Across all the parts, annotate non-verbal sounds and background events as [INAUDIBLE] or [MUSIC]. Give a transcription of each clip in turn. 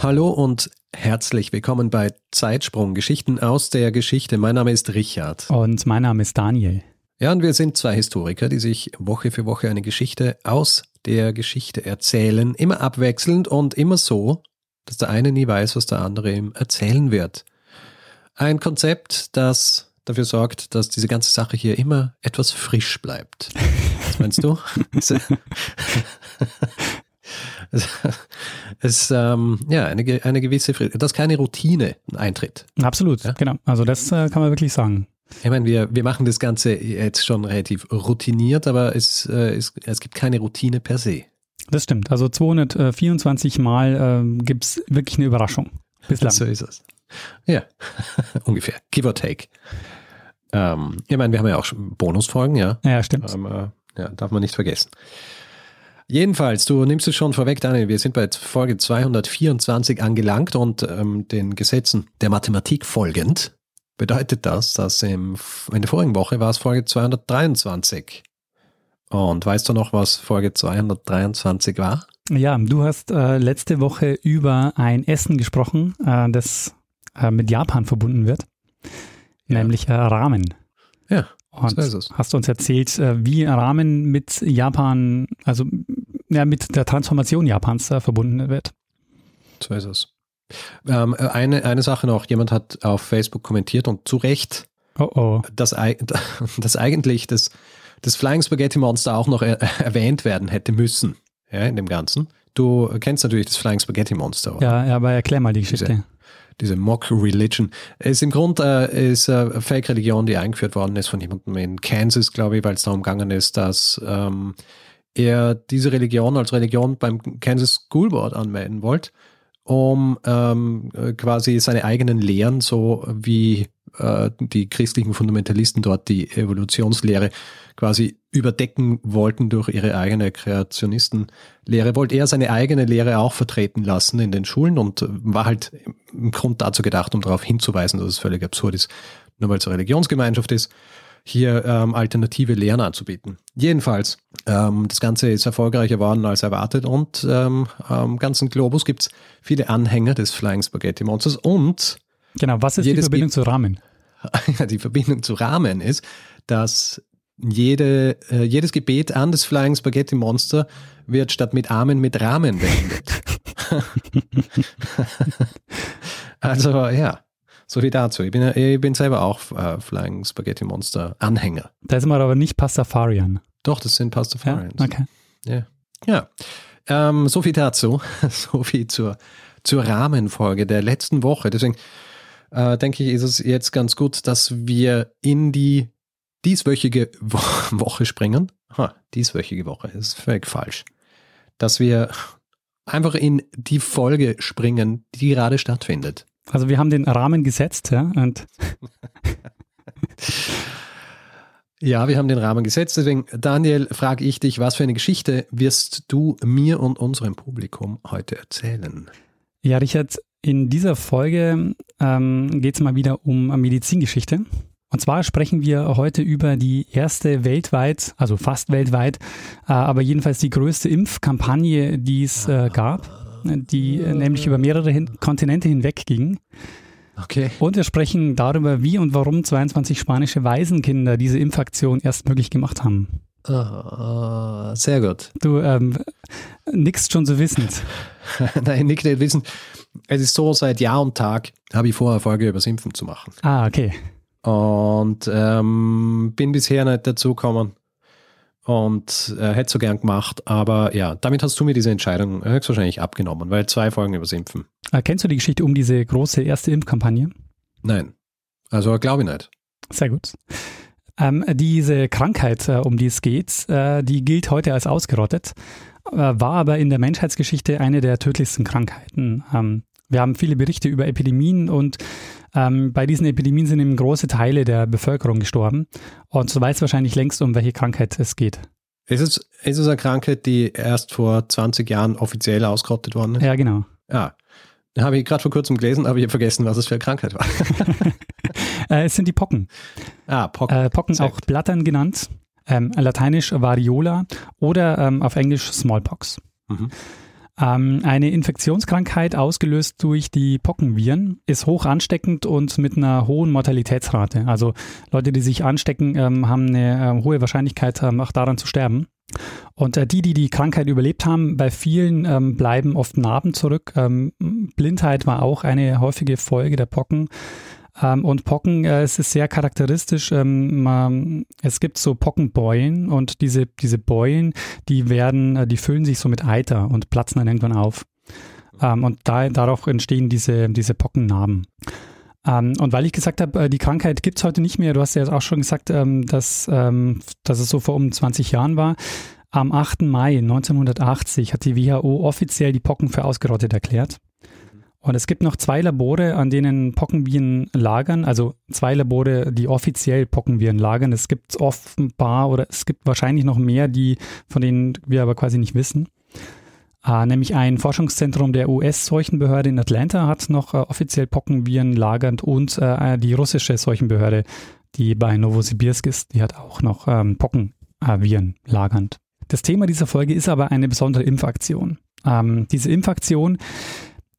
Hallo und herzlich willkommen bei Zeitsprung, Geschichten aus der Geschichte. Mein Name ist Richard. Und mein Name ist Daniel. Ja, und wir sind zwei Historiker, die sich Woche für Woche eine Geschichte aus der Geschichte erzählen, immer abwechselnd und immer so, dass der eine nie weiß, was der andere ihm erzählen wird. Ein Konzept, das dafür sorgt, dass diese ganze Sache hier immer etwas frisch bleibt. Was meinst du? [LAUGHS] [LAUGHS] es ähm, ja eine, eine gewisse, dass keine Routine eintritt. Absolut, ja? genau. Also das äh, kann man wirklich sagen. Ich meine, wir, wir machen das Ganze jetzt schon relativ routiniert, aber es, äh, es, es gibt keine Routine per se. Das stimmt. Also 224 Mal äh, gibt es wirklich eine Überraschung. Bislang. So ist es. Ja, [LAUGHS] ungefähr. Give or take. Ähm, ich meine, wir haben ja auch Bonusfolgen, ja. Ja, stimmt. Ähm, äh, ja, darf man nicht vergessen. Jedenfalls, du nimmst es schon vorweg, Daniel, wir sind bei Folge 224 angelangt und ähm, den Gesetzen der Mathematik folgend bedeutet das, dass im, in der vorigen Woche war es Folge 223. Und weißt du noch, was Folge 223 war? Ja, du hast äh, letzte Woche über ein Essen gesprochen, äh, das äh, mit Japan verbunden wird, ja. nämlich äh, Ramen. Ja. Und so hast uns erzählt, äh, wie Rahmen mit Japan, also ja, mit der Transformation Japans äh, verbunden wird. So ist es. Ähm, eine, eine Sache noch, jemand hat auf Facebook kommentiert und zu Recht, oh oh. Dass, [LAUGHS] dass eigentlich das, das Flying Spaghetti Monster auch noch er, erwähnt werden hätte müssen ja, in dem Ganzen. Du kennst natürlich das Flying Spaghetti Monster, oder? Ja, ja, aber erklär mal die Geschichte. Diese, diese Mock Religion. Ist im Grunde äh, ist eine Fake-Religion, die eingeführt worden ist von jemandem in Kansas, glaube ich, weil es darum gegangen ist, dass ähm, er diese Religion als Religion beim Kansas School Board anmelden wollte, um ähm, quasi seine eigenen Lehren, so wie äh, die christlichen Fundamentalisten dort die Evolutionslehre quasi überdecken wollten durch ihre eigene Kreationistenlehre, wollte er seine eigene Lehre auch vertreten lassen in den Schulen und war halt im Grund dazu gedacht, um darauf hinzuweisen, dass es völlig absurd ist, nur weil es eine Religionsgemeinschaft ist, hier ähm, alternative Lehren anzubieten. Jedenfalls, ähm, das Ganze ist erfolgreicher geworden als erwartet und ähm, am ganzen Globus gibt es viele Anhänger des Flying Spaghetti Monsters und Genau, was ist die Verbindung zu Rahmen? [LAUGHS] die Verbindung zu Rahmen ist, dass jede, äh, jedes Gebet an das Flying Spaghetti Monster wird statt mit Amen mit Rahmen beendet. [LAUGHS] also ja, so viel dazu. Ich bin, ich bin selber auch äh, Flying Spaghetti Monster Anhänger. Da ist man aber nicht Pastafarian. Doch, das sind Pastafarians. Ja, okay. Ja. ja. Ähm, so viel dazu. [LAUGHS] so viel zur, zur Rahmenfolge der letzten Woche. Deswegen äh, denke ich, ist es jetzt ganz gut, dass wir in die dieswöchige Wo [LAUGHS] Woche springen. Ha, dieswöchige Woche, ist völlig falsch. Dass wir einfach in die Folge springen, die gerade stattfindet. Also wir haben den Rahmen gesetzt, ja, und [LAUGHS] Ja, wir haben den Rahmen gesetzt. Deswegen, Daniel, frage ich dich, was für eine Geschichte wirst du mir und unserem Publikum heute erzählen? Ja, Richard, in dieser Folge ähm, geht es mal wieder um Medizingeschichte. Und zwar sprechen wir heute über die erste weltweit, also fast weltweit, äh, aber jedenfalls die größte Impfkampagne, die es äh, gab, die äh, nämlich über mehrere hin Kontinente hinweg ging. Okay. Und wir sprechen darüber, wie und warum 22 spanische Waisenkinder diese Impfaktion erst möglich gemacht haben. Oh, sehr gut. Du ähm, nickst schon so wissend. [LAUGHS] Nein, nick nicht wissend. Es ist so, seit Jahr und Tag habe ich vor, eine Folge über das Impfen zu machen. Ah, okay. Und ähm, bin bisher nicht dazu gekommen und äh, hätte so gern gemacht. Aber ja, damit hast du mir diese Entscheidung höchstwahrscheinlich abgenommen, weil zwei Folgen übers Impfen. Äh, kennst du die Geschichte um diese große erste Impfkampagne? Nein. Also glaube ich nicht. Sehr gut. Ähm, diese Krankheit, äh, um die es geht, äh, die gilt heute als ausgerottet, äh, war aber in der Menschheitsgeschichte eine der tödlichsten Krankheiten. Ähm, Wir haben viele Berichte über Epidemien und ähm, bei diesen Epidemien sind eben große Teile der Bevölkerung gestorben. Und so weiß wahrscheinlich längst, um welche Krankheit es geht. Ist es, ist es eine Krankheit, die erst vor 20 Jahren offiziell ausgerottet worden ist? Ja, genau. Ja. Da habe ich gerade vor kurzem gelesen, aber ich habe vergessen, was es für eine Krankheit war. [LAUGHS] äh, es sind die Pocken. Ah, Pocken. Äh, Pocken, auch Blattern genannt. Ähm, lateinisch Variola oder ähm, auf Englisch Smallpox. Mhm. Ähm, eine Infektionskrankheit ausgelöst durch die Pockenviren ist hoch ansteckend und mit einer hohen Mortalitätsrate. Also Leute, die sich anstecken, ähm, haben eine äh, hohe Wahrscheinlichkeit, ähm, auch daran zu sterben. Und äh, die, die die Krankheit überlebt haben, bei vielen ähm, bleiben oft Narben zurück. Ähm, Blindheit war auch eine häufige Folge der Pocken. Ähm, und Pocken, äh, es ist sehr charakteristisch. Ähm, man, es gibt so Pockenbeulen und diese, diese Beulen, die werden, äh, die füllen sich so mit Eiter und platzen dann irgendwann auf. Ähm, und da, darauf entstehen diese, diese Pockennarben. Ähm, und weil ich gesagt habe, äh, die Krankheit gibt es heute nicht mehr, du hast ja auch schon gesagt, ähm, dass, ähm, dass es so vor um 20 Jahren war. Am 8. Mai 1980 hat die WHO offiziell die Pocken für ausgerottet erklärt. Und es gibt noch zwei Labore, an denen Pockenviren lagern, also zwei Labore, die offiziell Pockenviren lagern. Es gibt offenbar oder es gibt wahrscheinlich noch mehr, die, von denen wir aber quasi nicht wissen. Äh, nämlich ein Forschungszentrum der US-Seuchenbehörde in Atlanta hat noch äh, offiziell Pockenviren lagernd und äh, die russische Seuchenbehörde, die bei Novosibirsk ist, die hat auch noch ähm, Pockenviren lagernd. Das Thema dieser Folge ist aber eine besondere Impfaktion. Ähm, diese Impfaktion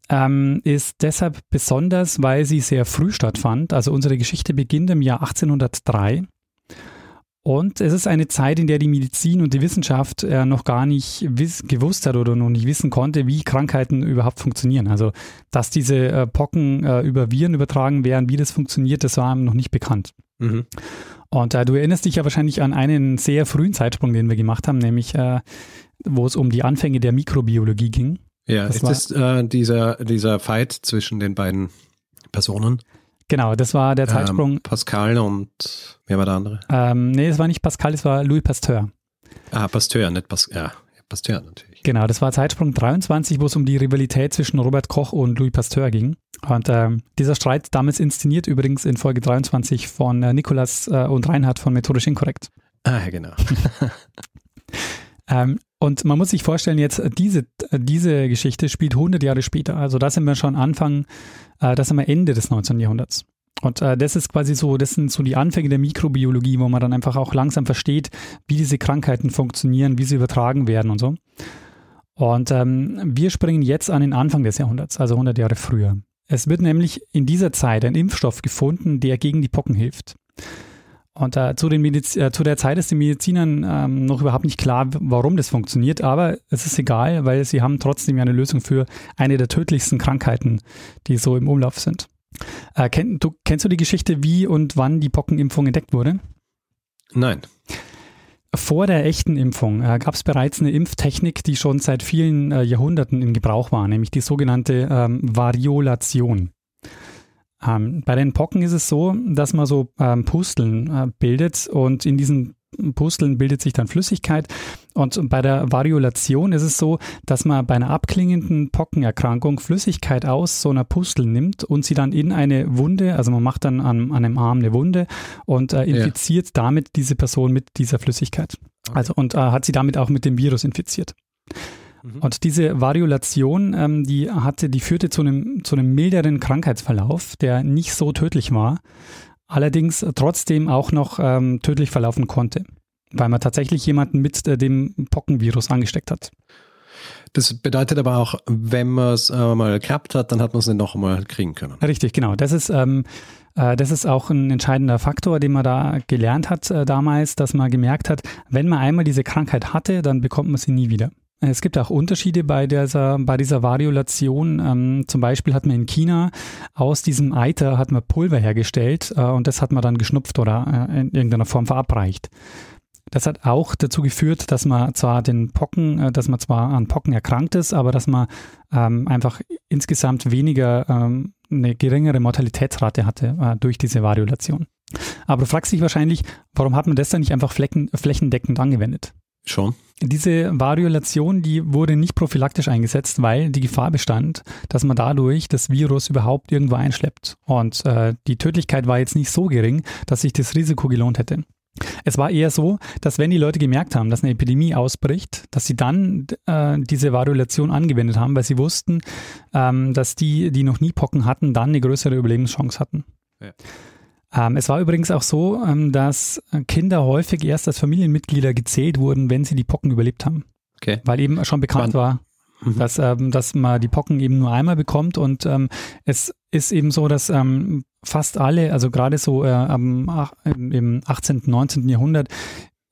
ähm, ist deshalb besonders, weil sie sehr früh stattfand. Also unsere Geschichte beginnt im Jahr 1803. Und es ist eine Zeit, in der die Medizin und die Wissenschaft äh, noch gar nicht gewusst hat oder noch nicht wissen konnte, wie Krankheiten überhaupt funktionieren. Also, dass diese äh, Pocken äh, über Viren übertragen werden, wie das funktioniert, das war noch nicht bekannt. Mhm. Und äh, du erinnerst dich ja wahrscheinlich an einen sehr frühen Zeitsprung, den wir gemacht haben, nämlich äh, wo es um die Anfänge der Mikrobiologie ging. Ja, das ist das äh, dieser, dieser Fight zwischen den beiden Personen? Genau, das war der ähm, Zeitsprung. Ähm, Pascal und wer war der andere? Ähm, nee, es war nicht Pascal, es war Louis Pasteur. Ah, Pasteur, nicht Pascal. Ja, Pasteur natürlich. Genau, das war Zeitsprung 23, wo es um die Rivalität zwischen Robert Koch und Louis Pasteur ging. Und ähm, dieser Streit damals inszeniert übrigens in Folge 23 von äh, Nikolas äh, und Reinhard von Methodisch Inkorrekt. Ah, genau. [LAUGHS] ähm, und man muss sich vorstellen, jetzt äh, diese, äh, diese Geschichte spielt 100 Jahre später. Also da sind wir schon Anfang, äh, das sind wir Ende des 19. Jahrhunderts. Und äh, das ist quasi so, das sind so die Anfänge der Mikrobiologie, wo man dann einfach auch langsam versteht, wie diese Krankheiten funktionieren, wie sie übertragen werden und so. Und ähm, wir springen jetzt an den Anfang des Jahrhunderts, also 100 Jahre früher. Es wird nämlich in dieser Zeit ein Impfstoff gefunden, der gegen die Pocken hilft. Und äh, zu, den Mediz äh, zu der Zeit ist den Medizinern ähm, noch überhaupt nicht klar, warum das funktioniert, aber es ist egal, weil sie haben trotzdem ja eine Lösung für eine der tödlichsten Krankheiten, die so im Umlauf sind. Äh, kenn, du, kennst du die Geschichte, wie und wann die Pockenimpfung entdeckt wurde? Nein. Vor der echten Impfung äh, gab es bereits eine Impftechnik, die schon seit vielen äh, Jahrhunderten in Gebrauch war, nämlich die sogenannte ähm, Variolation. Ähm, bei den Pocken ist es so, dass man so ähm, Pusteln äh, bildet und in diesen Pusteln bildet sich dann Flüssigkeit. Und bei der Variolation ist es so, dass man bei einer abklingenden Pockenerkrankung Flüssigkeit aus so einer Pustel nimmt und sie dann in eine Wunde, also man macht dann an, an einem Arm eine Wunde und äh, infiziert ja. damit diese Person mit dieser Flüssigkeit. Okay. Also und äh, hat sie damit auch mit dem Virus infiziert. Mhm. Und diese Variolation, ähm, die hatte, die führte zu einem, zu einem milderen Krankheitsverlauf, der nicht so tödlich war, allerdings trotzdem auch noch ähm, tödlich verlaufen konnte, weil man tatsächlich jemanden mit äh, dem Pockenvirus angesteckt hat. Das bedeutet aber auch, wenn man es äh, mal gehabt hat, dann hat man es nicht noch einmal kriegen können. Richtig, genau. Das ist, ähm, äh, das ist auch ein entscheidender Faktor, den man da gelernt hat äh, damals, dass man gemerkt hat, wenn man einmal diese Krankheit hatte, dann bekommt man sie nie wieder. Es gibt auch Unterschiede bei dieser, bei dieser Variolation. Ähm, zum Beispiel hat man in China aus diesem Eiter hat man Pulver hergestellt äh, und das hat man dann geschnupft oder äh, in irgendeiner Form verabreicht. Das hat auch dazu geführt, dass man zwar den Pocken, äh, dass man zwar an Pocken erkrankt ist, aber dass man ähm, einfach insgesamt weniger, ähm, eine geringere Mortalitätsrate hatte äh, durch diese Variolation. Aber du fragst dich wahrscheinlich, warum hat man das dann nicht einfach flächen, flächendeckend angewendet? Schon. Diese Variolation, die wurde nicht prophylaktisch eingesetzt, weil die Gefahr bestand, dass man dadurch das Virus überhaupt irgendwo einschleppt. Und äh, die Tödlichkeit war jetzt nicht so gering, dass sich das Risiko gelohnt hätte. Es war eher so, dass wenn die Leute gemerkt haben, dass eine Epidemie ausbricht, dass sie dann äh, diese Variolation angewendet haben, weil sie wussten, ähm, dass die, die noch nie Pocken hatten, dann eine größere Überlebenschance hatten. Ja. Ähm, es war übrigens auch so, ähm, dass Kinder häufig erst als Familienmitglieder gezählt wurden, wenn sie die Pocken überlebt haben. Okay. Weil eben schon bekannt Wann? war, mhm. dass, ähm, dass man die Pocken eben nur einmal bekommt und ähm, es ist eben so, dass ähm, fast alle, also gerade so äh, am, im 18., 19. Jahrhundert,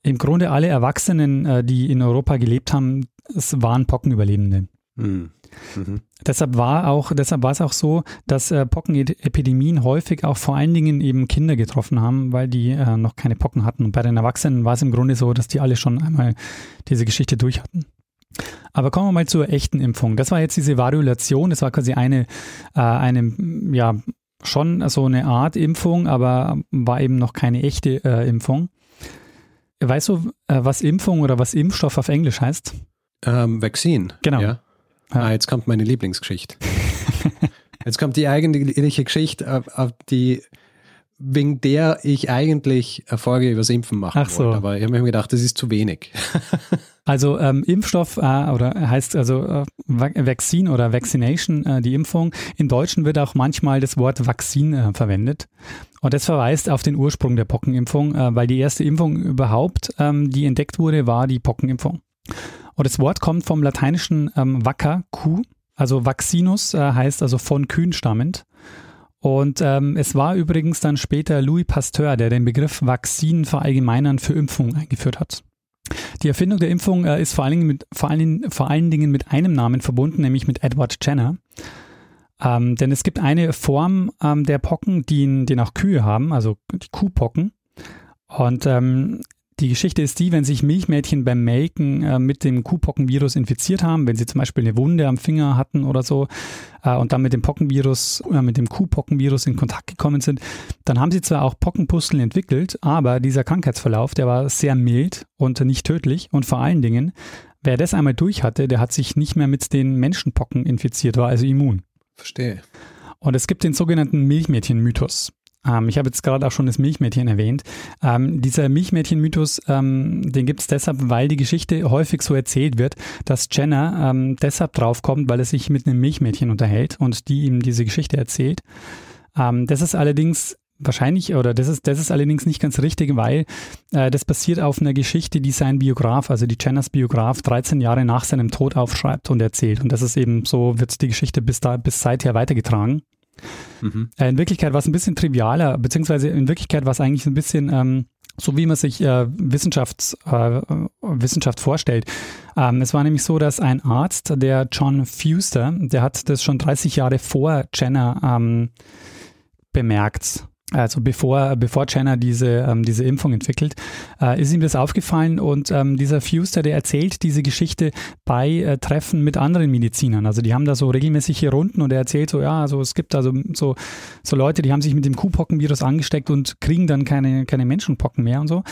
im Grunde alle Erwachsenen, äh, die in Europa gelebt haben, es waren Pockenüberlebende. Mhm. Mhm. Deshalb war auch, deshalb war es auch so, dass äh, Pockenepidemien häufig auch vor allen Dingen eben Kinder getroffen haben, weil die äh, noch keine Pocken hatten. Und bei den Erwachsenen war es im Grunde so, dass die alle schon einmal diese Geschichte durch hatten. Aber kommen wir mal zur echten Impfung. Das war jetzt diese Variolation, das war quasi eine, äh, eine ja, schon so eine Art Impfung, aber war eben noch keine echte äh, Impfung. Weißt du, äh, was Impfung oder was Impfstoff auf Englisch heißt? Ähm, Vaccine. Genau. Ja. Ah, jetzt kommt meine Lieblingsgeschichte. [LAUGHS] jetzt kommt die eigentliche Geschichte, auf die, wegen der ich eigentlich Erfolge übers Impfen machen Ach so. wollte. Aber ich habe mir gedacht, das ist zu wenig. [LAUGHS] also ähm, Impfstoff äh, oder heißt also äh, Vaccine oder Vaccination, äh, die Impfung. Im Deutschen wird auch manchmal das Wort Vakzin äh, verwendet. Und das verweist auf den Ursprung der Pockenimpfung, äh, weil die erste Impfung überhaupt, ähm, die entdeckt wurde, war die Pockenimpfung. Und das Wort kommt vom lateinischen ähm, Vaca, Kuh, also Vaccinus äh, heißt also von Kühen stammend. Und ähm, es war übrigens dann später Louis Pasteur, der den Begriff Vakzin verallgemeinern für Impfung eingeführt hat. Die Erfindung der Impfung äh, ist vor allen, Dingen mit, vor, allen, vor allen Dingen mit einem Namen verbunden, nämlich mit Edward Jenner. Ähm, denn es gibt eine Form ähm, der Pocken, die, die auch Kühe haben, also die Kuhpocken. Und ähm, die Geschichte ist die, wenn sich Milchmädchen beim Melken äh, mit dem Kuhpockenvirus infiziert haben, wenn sie zum Beispiel eine Wunde am Finger hatten oder so äh, und dann mit dem Pockenvirus, äh, mit dem Kuhpockenvirus in Kontakt gekommen sind, dann haben sie zwar auch Pockenpusteln entwickelt, aber dieser Krankheitsverlauf, der war sehr mild und nicht tödlich und vor allen Dingen, wer das einmal durch hatte, der hat sich nicht mehr mit den Menschenpocken infiziert, war also immun. Verstehe. Und es gibt den sogenannten Milchmädchen-Mythos. Ähm, ich habe jetzt gerade auch schon das Milchmädchen erwähnt. Ähm, dieser Milchmädchen-Mythos, ähm, den gibt es deshalb, weil die Geschichte häufig so erzählt wird, dass Jenner ähm, deshalb draufkommt, weil er sich mit einem Milchmädchen unterhält und die ihm diese Geschichte erzählt. Ähm, das ist allerdings wahrscheinlich, oder das ist, das ist allerdings nicht ganz richtig, weil äh, das basiert auf einer Geschichte, die sein Biograf, also die Jenners Biograf, 13 Jahre nach seinem Tod aufschreibt und erzählt. Und das ist eben so, wird die Geschichte bis da, bis seither weitergetragen. Mhm. Äh, in Wirklichkeit war es ein bisschen trivialer, beziehungsweise in Wirklichkeit war es eigentlich ein bisschen ähm, so, wie man sich äh, Wissenschafts, äh, Wissenschaft vorstellt. Ähm, es war nämlich so, dass ein Arzt, der John Fuster, der hat das schon 30 Jahre vor Jenner ähm, bemerkt also bevor, bevor Jenner diese, ähm, diese Impfung entwickelt, äh, ist ihm das aufgefallen und ähm, dieser Fuster, der erzählt diese Geschichte bei äh, Treffen mit anderen Medizinern. Also die haben da so regelmäßige Runden und er erzählt so, ja, also es gibt also so, so Leute, die haben sich mit dem Kuhpockenvirus angesteckt und kriegen dann keine, keine Menschenpocken mehr und so.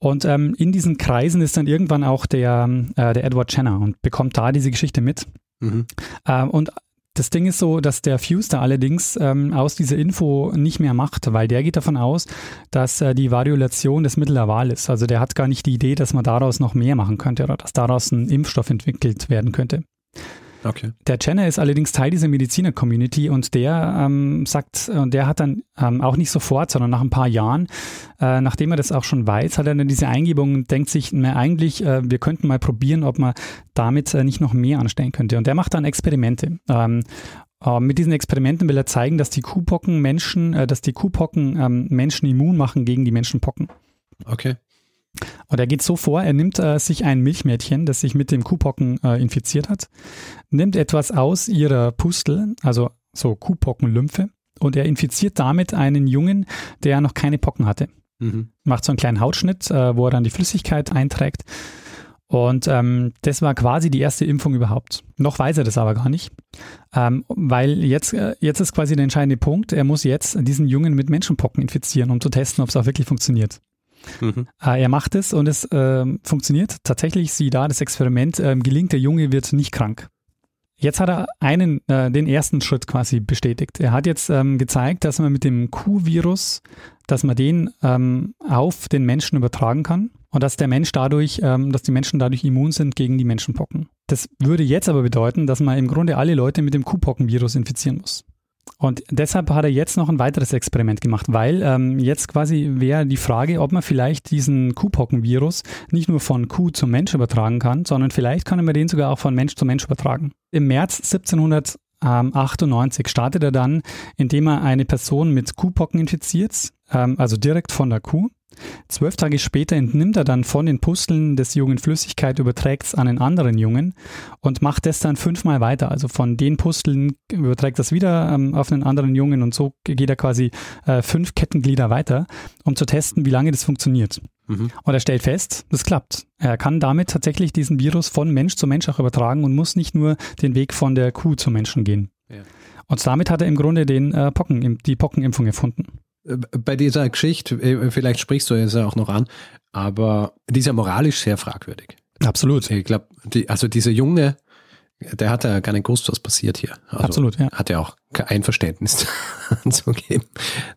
Und ähm, in diesen Kreisen ist dann irgendwann auch der, äh, der Edward Jenner und bekommt da diese Geschichte mit. Mhm. Äh, und das Ding ist so, dass der Fuster allerdings ähm, aus dieser Info nicht mehr macht, weil der geht davon aus, dass äh, die Variolation das Mittel der Wahl ist. Also der hat gar nicht die Idee, dass man daraus noch mehr machen könnte oder dass daraus ein Impfstoff entwickelt werden könnte. Okay. Der Jenner ist allerdings Teil dieser Mediziner-Community und der ähm, sagt, und der hat dann ähm, auch nicht sofort, sondern nach ein paar Jahren, äh, nachdem er das auch schon weiß, hat er dann diese Eingebung und denkt sich, na, eigentlich, äh, wir könnten mal probieren, ob man damit äh, nicht noch mehr anstellen könnte. Und der macht dann Experimente. Ähm, äh, mit diesen Experimenten will er zeigen, dass die Kuhpocken Menschen, äh, dass die Kuhpocken ähm, Menschen immun machen gegen die Menschenpocken. Okay. Und er geht so vor, er nimmt äh, sich ein Milchmädchen, das sich mit dem Kuhpocken äh, infiziert hat, nimmt etwas aus ihrer Pustel, also so Kuhpockenlymphe, und er infiziert damit einen Jungen, der noch keine Pocken hatte. Mhm. Macht so einen kleinen Hautschnitt, äh, wo er dann die Flüssigkeit einträgt. Und ähm, das war quasi die erste Impfung überhaupt. Noch weiß er das aber gar nicht, ähm, weil jetzt, äh, jetzt ist quasi der entscheidende Punkt, er muss jetzt diesen Jungen mit Menschenpocken infizieren, um zu testen, ob es auch wirklich funktioniert. Mhm. Äh, er macht es und es äh, funktioniert. Tatsächlich, sieh da, das Experiment äh, gelingt, der Junge wird nicht krank. Jetzt hat er einen, äh, den ersten Schritt quasi bestätigt. Er hat jetzt ähm, gezeigt, dass man mit dem Q-Virus, dass man den ähm, auf den Menschen übertragen kann und dass der Mensch dadurch, ähm, dass die Menschen dadurch immun sind gegen die Menschenpocken. Das würde jetzt aber bedeuten, dass man im Grunde alle Leute mit dem Q-Pocken-Virus infizieren muss. Und deshalb hat er jetzt noch ein weiteres Experiment gemacht, weil ähm, jetzt quasi wäre die Frage, ob man vielleicht diesen Kuhpockenvirus nicht nur von Kuh zum Mensch übertragen kann, sondern vielleicht kann man den sogar auch von Mensch zu Mensch übertragen. Im März 1798 startet er dann, indem er eine Person mit Kuhpocken infiziert, ähm, also direkt von der Kuh. Zwölf Tage später entnimmt er dann von den Pusteln des Jungen Flüssigkeit, überträgt es an einen anderen Jungen und macht das dann fünfmal weiter. Also von den Pusteln überträgt das wieder ähm, auf einen anderen Jungen und so geht er quasi äh, fünf Kettenglieder weiter, um zu testen, wie lange das funktioniert. Mhm. Und er stellt fest, das klappt. Er kann damit tatsächlich diesen Virus von Mensch zu Mensch auch übertragen und muss nicht nur den Weg von der Kuh zum Menschen gehen. Ja. Und damit hat er im Grunde den äh, Pocken, die Pockenimpfung erfunden bei dieser Geschichte, äh, vielleicht sprichst du es ja auch noch an, aber die ist ja moralisch sehr fragwürdig. Absolut. Ich glaube, die, also dieser Junge, der hat ja gar nicht gewusst, was passiert hier. Also Absolut, ja. Hat ja auch kein Einverständnis [LAUGHS] anzugeben,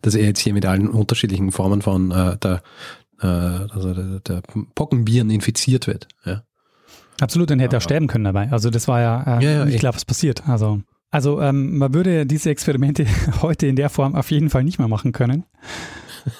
dass er jetzt hier mit allen unterschiedlichen Formen von äh, der, äh, also der, der Pockenviren infiziert wird. Ja. Absolut, dann hätte er sterben können dabei. Also das war ja, äh, ja, ja nicht klar, was passiert. Also also ähm, man würde diese Experimente [LAUGHS] heute in der Form auf jeden Fall nicht mehr machen können.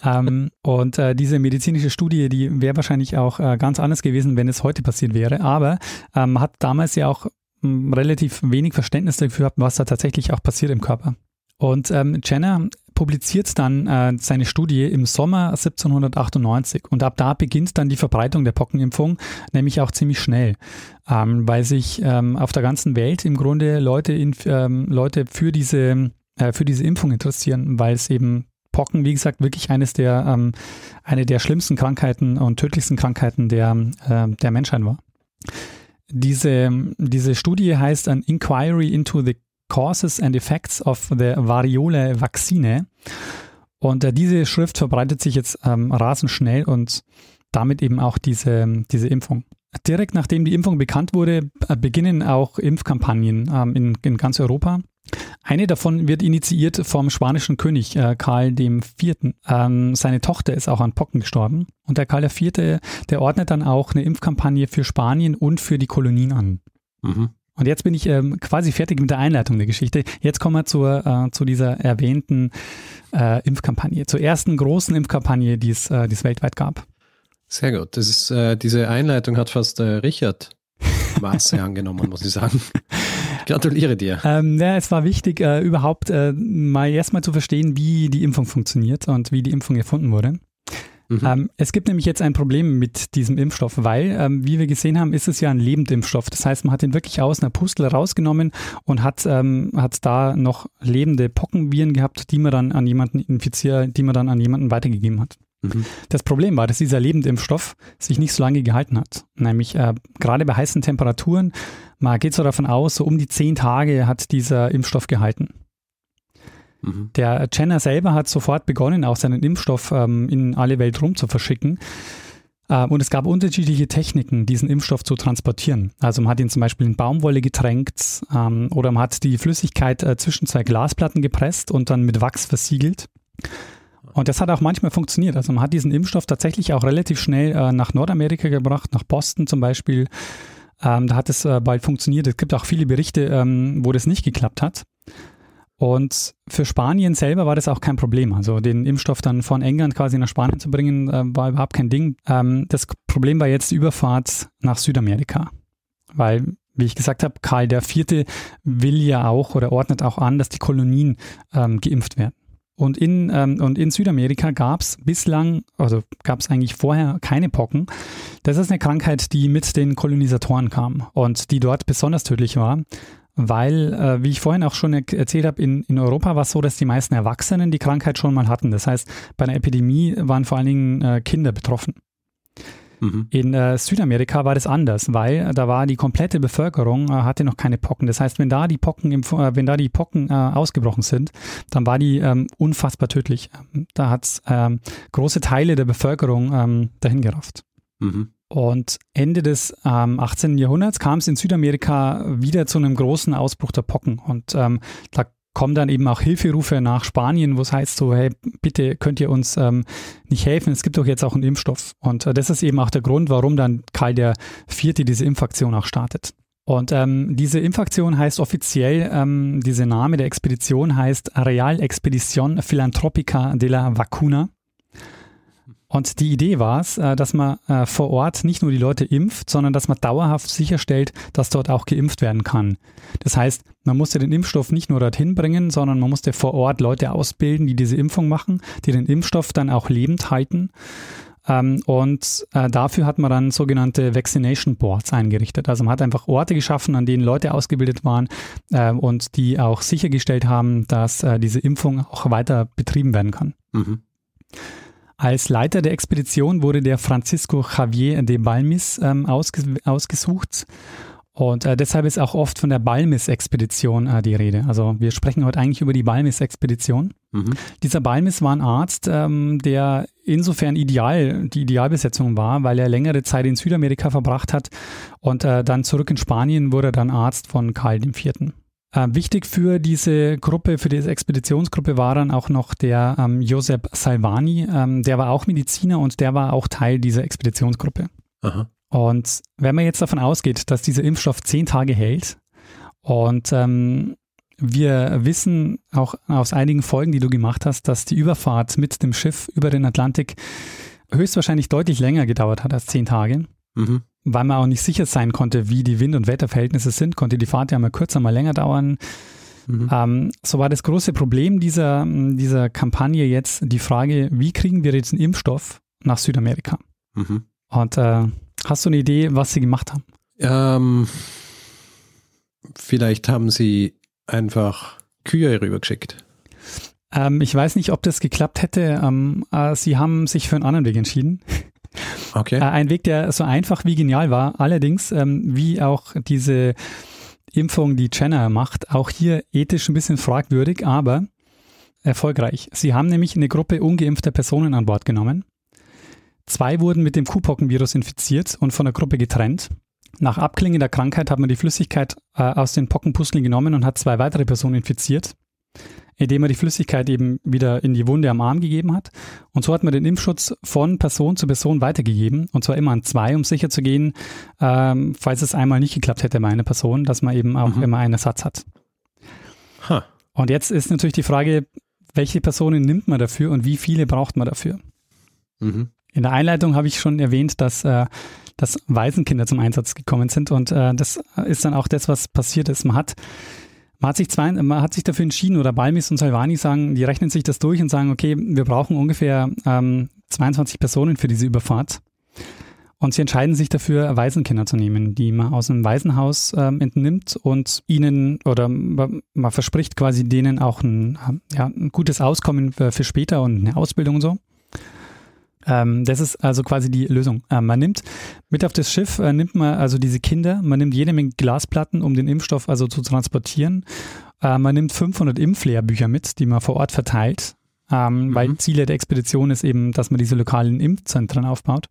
ähm, [LAUGHS] und äh, diese medizinische Studie, die wäre wahrscheinlich auch äh, ganz anders gewesen, wenn es heute passiert wäre. Aber ähm, man hat damals ja auch hm, relativ wenig Verständnis dafür gehabt, was da tatsächlich auch passiert im Körper. Und ähm, Jenner publiziert dann äh, seine Studie im Sommer 1798 und ab da beginnt dann die Verbreitung der Pockenimpfung, nämlich auch ziemlich schnell, ähm, weil sich ähm, auf der ganzen Welt im Grunde Leute, in, ähm, Leute für, diese, äh, für diese Impfung interessieren, weil es eben Pocken, wie gesagt, wirklich eines der, ähm, eine der schlimmsten Krankheiten und tödlichsten Krankheiten der, äh, der Menschheit war. Diese, diese Studie heißt an Inquiry into the Causes and Effects of the Variole Vaccine. Und äh, diese Schrift verbreitet sich jetzt ähm, rasend schnell und damit eben auch diese, diese Impfung. Direkt nachdem die Impfung bekannt wurde, äh, beginnen auch Impfkampagnen ähm, in, in ganz Europa. Eine davon wird initiiert vom spanischen König äh, Karl IV. Ähm, seine Tochter ist auch an Pocken gestorben. Und der Karl IV., der ordnet dann auch eine Impfkampagne für Spanien und für die Kolonien an. Mhm. Und jetzt bin ich ähm, quasi fertig mit der Einleitung der Geschichte. Jetzt kommen wir zur, äh, zu dieser erwähnten äh, Impfkampagne, zur ersten großen Impfkampagne, die es, äh, die es weltweit gab. Sehr gut. Das ist, äh, diese Einleitung hat fast äh, Richard Maße [LAUGHS] angenommen, muss ich sagen. Ich gratuliere dir. Ähm, ja, es war wichtig, äh, überhaupt mal erstmal zu verstehen, wie die Impfung funktioniert und wie die Impfung erfunden wurde. Mhm. Ähm, es gibt nämlich jetzt ein Problem mit diesem Impfstoff, weil, ähm, wie wir gesehen haben, ist es ja ein Lebendimpfstoff. Das heißt, man hat ihn wirklich aus einer Pustel rausgenommen und hat, ähm, hat da noch lebende Pockenviren gehabt, die man dann an jemanden infiziert, die man dann an jemanden weitergegeben hat. Mhm. Das Problem war, dass dieser Lebendimpfstoff sich nicht so lange gehalten hat. Nämlich äh, gerade bei heißen Temperaturen, man geht so davon aus, so um die zehn Tage hat dieser Impfstoff gehalten. Mhm. Der Jenner selber hat sofort begonnen, auch seinen Impfstoff ähm, in alle Welt rum zu verschicken. Äh, und es gab unterschiedliche Techniken, diesen Impfstoff zu transportieren. Also man hat ihn zum Beispiel in Baumwolle getränkt ähm, oder man hat die Flüssigkeit äh, zwischen zwei Glasplatten gepresst und dann mit Wachs versiegelt. Und das hat auch manchmal funktioniert. Also man hat diesen Impfstoff tatsächlich auch relativ schnell äh, nach Nordamerika gebracht, nach Boston zum Beispiel. Ähm, da hat es äh, bald funktioniert. Es gibt auch viele Berichte, ähm, wo das nicht geklappt hat. Und für Spanien selber war das auch kein Problem. Also den Impfstoff dann von England quasi nach Spanien zu bringen, äh, war überhaupt kein Ding. Ähm, das Problem war jetzt die Überfahrt nach Südamerika. Weil, wie ich gesagt habe, Karl IV. will ja auch oder ordnet auch an, dass die Kolonien ähm, geimpft werden. Und in, ähm, und in Südamerika gab es bislang, also gab es eigentlich vorher keine Pocken. Das ist eine Krankheit, die mit den Kolonisatoren kam und die dort besonders tödlich war weil, äh, wie ich vorhin auch schon erzählt habe, in, in Europa war es so, dass die meisten Erwachsenen die Krankheit schon mal hatten. Das heißt, bei einer Epidemie waren vor allen Dingen äh, Kinder betroffen. Mhm. In äh, Südamerika war das anders, weil da war die komplette Bevölkerung äh, hatte noch keine Pocken. Das heißt, wenn da die Pocken, im, äh, wenn da die Pocken äh, ausgebrochen sind, dann war die ähm, unfassbar tödlich. Da hat es ähm, große Teile der Bevölkerung ähm, dahin gerafft. Mhm. Und Ende des ähm, 18. Jahrhunderts kam es in Südamerika wieder zu einem großen Ausbruch der Pocken. Und ähm, da kommen dann eben auch Hilferufe nach Spanien, wo es heißt so, hey, bitte könnt ihr uns ähm, nicht helfen, es gibt doch jetzt auch einen Impfstoff. Und äh, das ist eben auch der Grund, warum dann Karl der Vierte diese Impfaktion auch startet. Und ähm, diese Impfaktion heißt offiziell, ähm, dieser Name der Expedition heißt Real Expedición Philantropica de la Vacuna. Und die Idee war es, äh, dass man äh, vor Ort nicht nur die Leute impft, sondern dass man dauerhaft sicherstellt, dass dort auch geimpft werden kann. Das heißt, man musste den Impfstoff nicht nur dorthin bringen, sondern man musste vor Ort Leute ausbilden, die diese Impfung machen, die den Impfstoff dann auch lebend halten. Ähm, und äh, dafür hat man dann sogenannte Vaccination Boards eingerichtet. Also man hat einfach Orte geschaffen, an denen Leute ausgebildet waren und die auch sichergestellt haben, dass diese Impfung auch weiter betrieben werden kann. Mhm. Als Leiter der Expedition wurde der Francisco Javier de Balmis ähm, ausges ausgesucht. Und äh, deshalb ist auch oft von der Balmis-Expedition äh, die Rede. Also wir sprechen heute eigentlich über die Balmis-Expedition. Mhm. Dieser Balmis war ein Arzt, ähm, der insofern ideal, die Idealbesetzung war, weil er längere Zeit in Südamerika verbracht hat und äh, dann zurück in Spanien wurde er dann Arzt von Karl IV. Äh, wichtig für diese Gruppe, für diese Expeditionsgruppe war dann auch noch der ähm, Josep Salvani. Ähm, der war auch Mediziner und der war auch Teil dieser Expeditionsgruppe. Aha. Und wenn man jetzt davon ausgeht, dass dieser Impfstoff zehn Tage hält und ähm, wir wissen auch aus einigen Folgen, die du gemacht hast, dass die Überfahrt mit dem Schiff über den Atlantik höchstwahrscheinlich deutlich länger gedauert hat als zehn Tage. Mhm weil man auch nicht sicher sein konnte, wie die Wind- und Wetterverhältnisse sind, konnte die Fahrt ja mal kürzer, mal länger dauern. Mhm. Ähm, so war das große Problem dieser, dieser Kampagne jetzt die Frage, wie kriegen wir jetzt einen Impfstoff nach Südamerika? Mhm. Und äh, hast du eine Idee, was sie gemacht haben? Ähm, vielleicht haben sie einfach Kühe rübergeschickt. Ähm, ich weiß nicht, ob das geklappt hätte. Ähm, äh, sie haben sich für einen anderen Weg entschieden. Okay. Äh, ein Weg, der so einfach wie genial war, allerdings ähm, wie auch diese Impfung, die Jenner macht, auch hier ethisch ein bisschen fragwürdig, aber erfolgreich. Sie haben nämlich eine Gruppe ungeimpfter Personen an Bord genommen. Zwei wurden mit dem Kuhpockenvirus infiziert und von der Gruppe getrennt. Nach Abklingen der Krankheit hat man die Flüssigkeit äh, aus den Pockenpusteln genommen und hat zwei weitere Personen infiziert indem er die Flüssigkeit eben wieder in die Wunde am Arm gegeben hat. Und so hat man den Impfschutz von Person zu Person weitergegeben. Und zwar immer an zwei, um sicher zu gehen, ähm, falls es einmal nicht geklappt hätte bei einer Person, dass man eben auch mhm. immer einen Ersatz hat. Huh. Und jetzt ist natürlich die Frage, welche Personen nimmt man dafür und wie viele braucht man dafür? Mhm. In der Einleitung habe ich schon erwähnt, dass, äh, dass Waisenkinder zum Einsatz gekommen sind und äh, das ist dann auch das, was passiert ist. Man hat man hat sich, zwei, man hat sich dafür entschieden, oder Balmis und Salvani sagen, die rechnen sich das durch und sagen, okay, wir brauchen ungefähr ähm, 22 Personen für diese Überfahrt. Und sie entscheiden sich dafür, Waisenkinder zu nehmen, die man aus einem Waisenhaus ähm, entnimmt und ihnen oder man verspricht quasi denen auch ein, ja, ein gutes Auskommen für, für später und eine Ausbildung und so. Ähm, das ist also quasi die Lösung. Äh, man nimmt mit auf das Schiff, äh, nimmt man also diese Kinder, man nimmt jede Menge Glasplatten, um den Impfstoff also zu transportieren. Äh, man nimmt 500 Impflehrbücher mit, die man vor Ort verteilt, ähm, mhm. weil Ziele der Expedition ist eben, dass man diese lokalen Impfzentren aufbaut.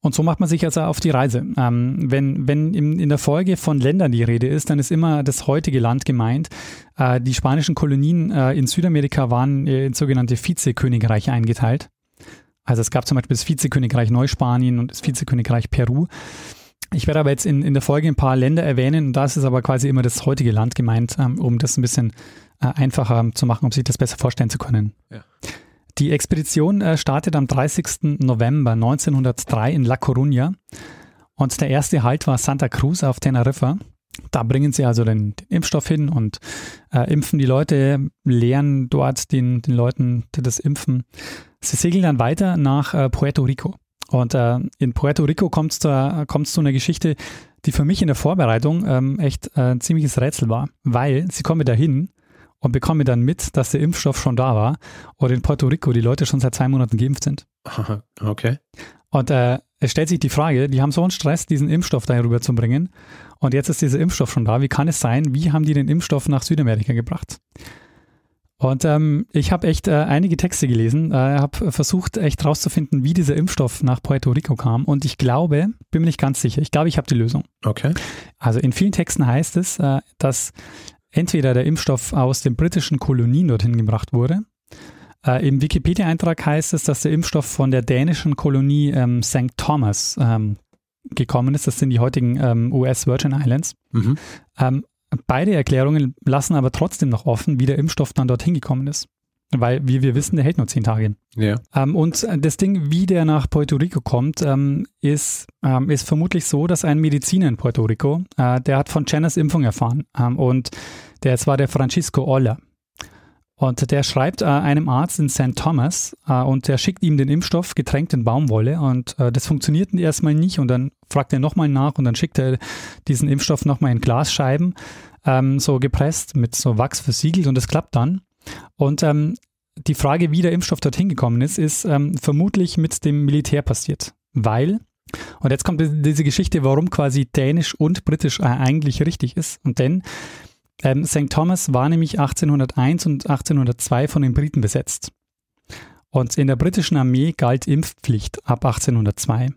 Und so macht man sich also auf die Reise. Ähm, wenn wenn in, in, der Folge von Ländern die Rede ist, dann ist immer das heutige Land gemeint. Äh, die spanischen Kolonien äh, in Südamerika waren in sogenannte Vizekönigreiche eingeteilt. Also es gab zum Beispiel das Vizekönigreich Neuspanien und das Vizekönigreich Peru. Ich werde aber jetzt in, in der Folge ein paar Länder erwähnen und da ist es aber quasi immer das heutige Land gemeint, ähm, um das ein bisschen äh, einfacher zu machen, um sich das besser vorstellen zu können. Ja. Die Expedition äh, startet am 30. November 1903 in La Coruña und der erste Halt war Santa Cruz auf Teneriffa. Da bringen sie also den, den Impfstoff hin und äh, impfen die Leute, lehren dort den, den Leuten das Impfen. Sie segeln dann weiter nach äh, Puerto Rico. Und äh, in Puerto Rico kommt es zu, einer Geschichte, die für mich in der Vorbereitung ähm, echt äh, ein ziemliches Rätsel war, weil sie kommen dahin und bekommen dann mit, dass der Impfstoff schon da war und in Puerto Rico die Leute schon seit zwei Monaten geimpft sind. Okay. Und äh, es stellt sich die Frage, die haben so einen Stress, diesen Impfstoff darüber zu bringen. Und jetzt ist dieser Impfstoff schon da. Wie kann es sein? Wie haben die den Impfstoff nach Südamerika gebracht? Und ähm, ich habe echt äh, einige Texte gelesen, äh, habe versucht echt rauszufinden, wie dieser Impfstoff nach Puerto Rico kam. Und ich glaube, bin mir nicht ganz sicher, ich glaube, ich habe die Lösung. Okay. Also in vielen Texten heißt es, äh, dass entweder der Impfstoff aus den britischen Kolonien dorthin gebracht wurde. Äh, Im Wikipedia-Eintrag heißt es, dass der Impfstoff von der dänischen Kolonie ähm, St. Thomas ähm, gekommen ist. Das sind die heutigen ähm, US Virgin Islands. Mhm. Ähm, beide Erklärungen lassen aber trotzdem noch offen, wie der Impfstoff dann dorthin gekommen ist. Weil, wie wir wissen, der hält nur zehn Tage. Ja. Ähm, und das Ding, wie der nach Puerto Rico kommt, ähm, ist, ähm, ist vermutlich so, dass ein Mediziner in Puerto Rico, äh, der hat von Jenners Impfung erfahren. Ähm, und der, war der Francisco Olla. Und der schreibt äh, einem Arzt in St. Thomas äh, und der schickt ihm den Impfstoff getränkt in Baumwolle und äh, das funktioniert erstmal nicht und dann fragt er nochmal nach und dann schickt er diesen Impfstoff nochmal in Glasscheiben, ähm, so gepresst mit so Wachs versiegelt und das klappt dann. Und ähm, die Frage, wie der Impfstoff dorthin gekommen ist, ist ähm, vermutlich mit dem Militär passiert, weil und jetzt kommt diese Geschichte, warum quasi Dänisch und Britisch äh, eigentlich richtig ist. Und denn ähm, St. Thomas war nämlich 1801 und 1802 von den Briten besetzt. Und in der britischen Armee galt Impfpflicht ab 1802.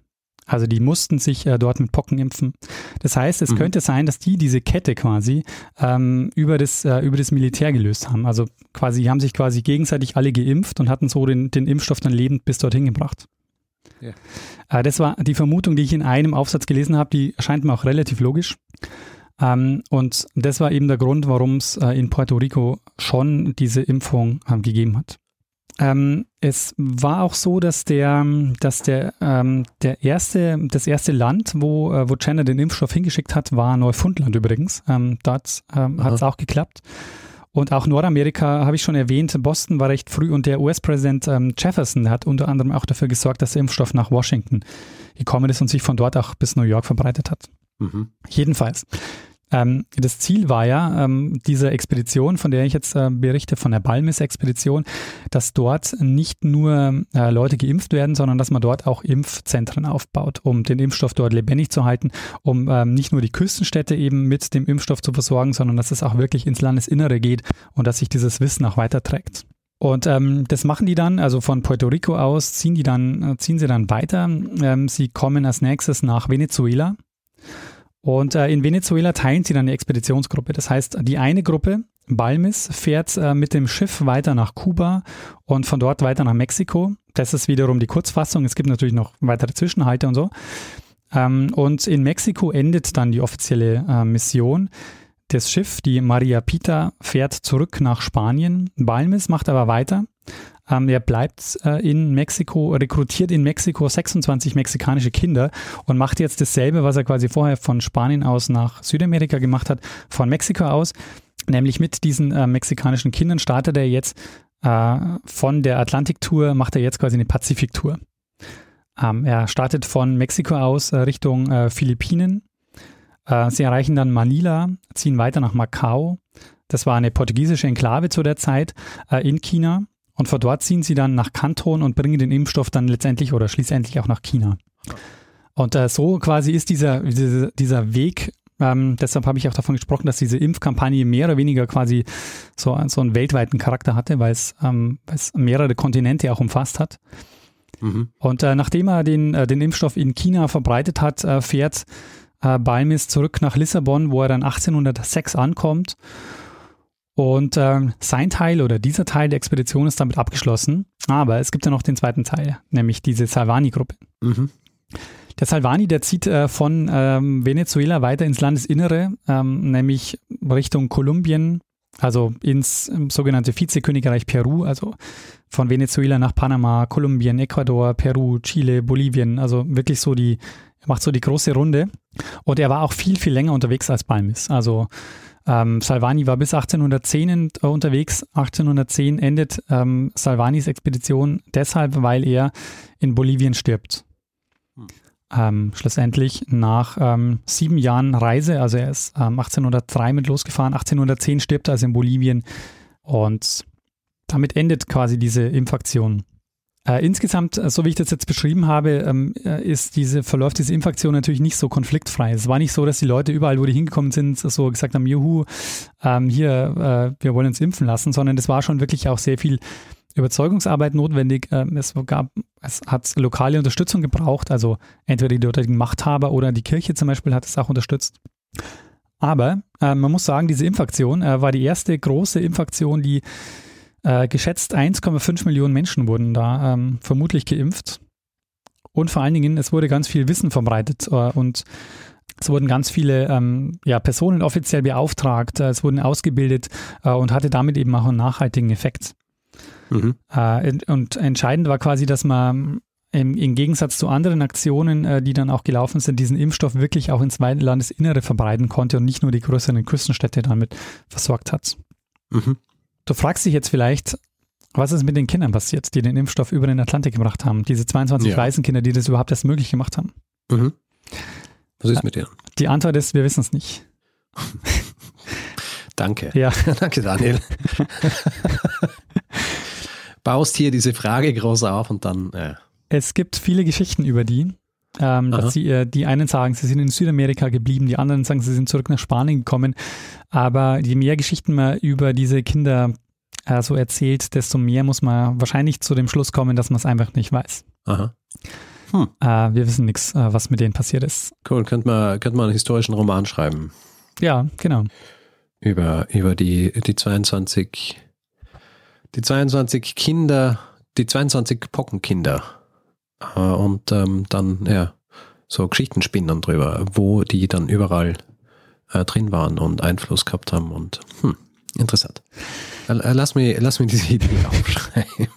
Also die mussten sich äh, dort mit Pocken impfen. Das heißt, es mhm. könnte sein, dass die diese Kette quasi ähm, über, das, äh, über das Militär gelöst haben. Also quasi haben sich quasi gegenseitig alle geimpft und hatten so den, den Impfstoff dann lebend bis dorthin gebracht. Ja. Äh, das war die Vermutung, die ich in einem Aufsatz gelesen habe, die erscheint mir auch relativ logisch. Ähm, und das war eben der Grund, warum es äh, in Puerto Rico schon diese Impfung äh, gegeben hat. Ähm, es war auch so, dass der, dass der, ähm, der erste, das erste Land, wo, äh, wo Jenner den Impfstoff hingeschickt hat, war Neufundland übrigens. Ähm, dort ähm, hat es auch geklappt. Und auch Nordamerika habe ich schon erwähnt, Boston war recht früh und der US-Präsident ähm, Jefferson hat unter anderem auch dafür gesorgt, dass der Impfstoff nach Washington gekommen ist und sich von dort auch bis New York verbreitet hat. Mhm. Jedenfalls. Ähm, das Ziel war ja ähm, dieser Expedition, von der ich jetzt äh, berichte, von der Balmis-Expedition, dass dort nicht nur äh, Leute geimpft werden, sondern dass man dort auch Impfzentren aufbaut, um den Impfstoff dort lebendig zu halten, um ähm, nicht nur die Küstenstädte eben mit dem Impfstoff zu versorgen, sondern dass es auch wirklich ins Landesinnere geht und dass sich dieses Wissen auch weiterträgt. Und ähm, das machen die dann, also von Puerto Rico aus ziehen die dann, äh, ziehen sie dann weiter. Ähm, sie kommen als nächstes nach Venezuela und äh, in Venezuela teilen sie dann eine Expeditionsgruppe. Das heißt, die eine Gruppe, Balmis, fährt äh, mit dem Schiff weiter nach Kuba und von dort weiter nach Mexiko. Das ist wiederum die Kurzfassung. Es gibt natürlich noch weitere Zwischenhalte und so. Ähm, und in Mexiko endet dann die offizielle äh, Mission. Das Schiff, die Maria Pita, fährt zurück nach Spanien. Balmis macht aber weiter ähm, er bleibt äh, in Mexiko, rekrutiert in Mexiko 26 mexikanische Kinder und macht jetzt dasselbe, was er quasi vorher von Spanien aus nach Südamerika gemacht hat, von Mexiko aus. Nämlich mit diesen äh, mexikanischen Kindern startet er jetzt äh, von der Atlantiktour, macht er jetzt quasi eine Pazifiktour. Ähm, er startet von Mexiko aus äh, Richtung äh, Philippinen. Äh, sie erreichen dann Manila, ziehen weiter nach Macau. Das war eine portugiesische Enklave zu der Zeit in China. Und von dort ziehen sie dann nach Kanton und bringen den Impfstoff dann letztendlich oder schließlich auch nach China. Und äh, so quasi ist dieser, dieser, dieser Weg, ähm, deshalb habe ich auch davon gesprochen, dass diese Impfkampagne mehr oder weniger quasi so, so einen weltweiten Charakter hatte, weil es, ähm, mehrere Kontinente auch umfasst hat. Mhm. Und äh, nachdem er den, äh, den Impfstoff in China verbreitet hat, äh, fährt äh, Balmis zurück nach Lissabon, wo er dann 1806 ankommt und ähm, sein Teil oder dieser Teil der Expedition ist damit abgeschlossen. Aber es gibt ja noch den zweiten Teil, nämlich diese Salvani-Gruppe. Mhm. Der Salvani, der zieht äh, von ähm, Venezuela weiter ins Landesinnere, ähm, nämlich Richtung Kolumbien, also ins ähm, sogenannte Vizekönigreich Peru, also von Venezuela nach Panama, Kolumbien, Ecuador, Peru, Chile, Bolivien, also wirklich so die, macht so die große Runde. Und er war auch viel, viel länger unterwegs als Balmis. Also ähm, Salvani war bis 1810 in, äh, unterwegs. 1810 endet ähm, Salvanis Expedition deshalb, weil er in Bolivien stirbt. Hm. Ähm, schlussendlich nach ähm, sieben Jahren Reise, also er ist 1803 ähm, mit losgefahren, 1810 stirbt er also in Bolivien und damit endet quasi diese Impfaktion. Äh, insgesamt, äh, so wie ich das jetzt beschrieben habe, ähm, äh, ist diese, verläuft diese Impfaktion natürlich nicht so konfliktfrei. Es war nicht so, dass die Leute überall, wo die hingekommen sind, so gesagt haben, juhu, ähm, hier, äh, wir wollen uns impfen lassen, sondern es war schon wirklich auch sehr viel Überzeugungsarbeit notwendig. Ähm, es, gab, es hat lokale Unterstützung gebraucht, also entweder die dortigen Machthaber oder die Kirche zum Beispiel hat es auch unterstützt. Aber äh, man muss sagen, diese Impfaktion äh, war die erste große Impfaktion, die äh, geschätzt 1,5 Millionen Menschen wurden da ähm, vermutlich geimpft. Und vor allen Dingen, es wurde ganz viel Wissen verbreitet äh, und es wurden ganz viele ähm, ja, Personen offiziell beauftragt, äh, es wurden ausgebildet äh, und hatte damit eben auch einen nachhaltigen Effekt. Mhm. Äh, und entscheidend war quasi, dass man im, im Gegensatz zu anderen Aktionen, äh, die dann auch gelaufen sind, diesen Impfstoff wirklich auch ins Landesinnere verbreiten konnte und nicht nur die größeren Küstenstädte damit versorgt hat. Mhm. Du fragst dich jetzt vielleicht, was ist mit den Kindern passiert, die den Impfstoff über den Atlantik gebracht haben? Diese 22 ja. Waisenkinder, die das überhaupt erst möglich gemacht haben. Mhm. Was ist mit denen? Die Antwort ist, wir wissen es nicht. [LAUGHS] Danke. Ja. [LAUGHS] Danke, Daniel. [LAUGHS] Baust hier diese Frage groß auf und dann. Äh. Es gibt viele Geschichten über die. Ähm, dass sie, äh, die einen sagen, sie sind in Südamerika geblieben, die anderen sagen, sie sind zurück nach Spanien gekommen. Aber je mehr Geschichten man über diese Kinder äh, so erzählt, desto mehr muss man wahrscheinlich zu dem Schluss kommen, dass man es einfach nicht weiß. Aha. Hm. Äh, wir wissen nichts, äh, was mit denen passiert ist. Cool, könnte man, könnte man einen historischen Roman schreiben. Ja, genau. Über, über die, die 22, die 22 Kinder, die 22 Pockenkinder und ähm, dann, ja, so Geschichten spinnen drüber, wo die dann überall äh, drin waren und Einfluss gehabt haben und hm, interessant. Äh, äh lass mich, lass mich diese Idee [LAUGHS] aufschreiben.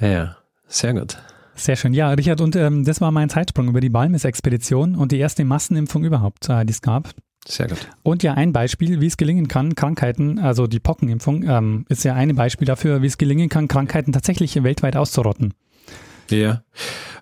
[LAUGHS] ja, sehr gut. Sehr schön. Ja, Richard, und ähm, das war mein Zeitsprung über die Balmis-Expedition und die erste Massenimpfung überhaupt, äh, die es gab. Sehr gut. Und ja, ein Beispiel, wie es gelingen kann, Krankheiten, also die Pockenimpfung, ähm, ist ja ein Beispiel dafür, wie es gelingen kann, Krankheiten tatsächlich weltweit auszurotten. Ja.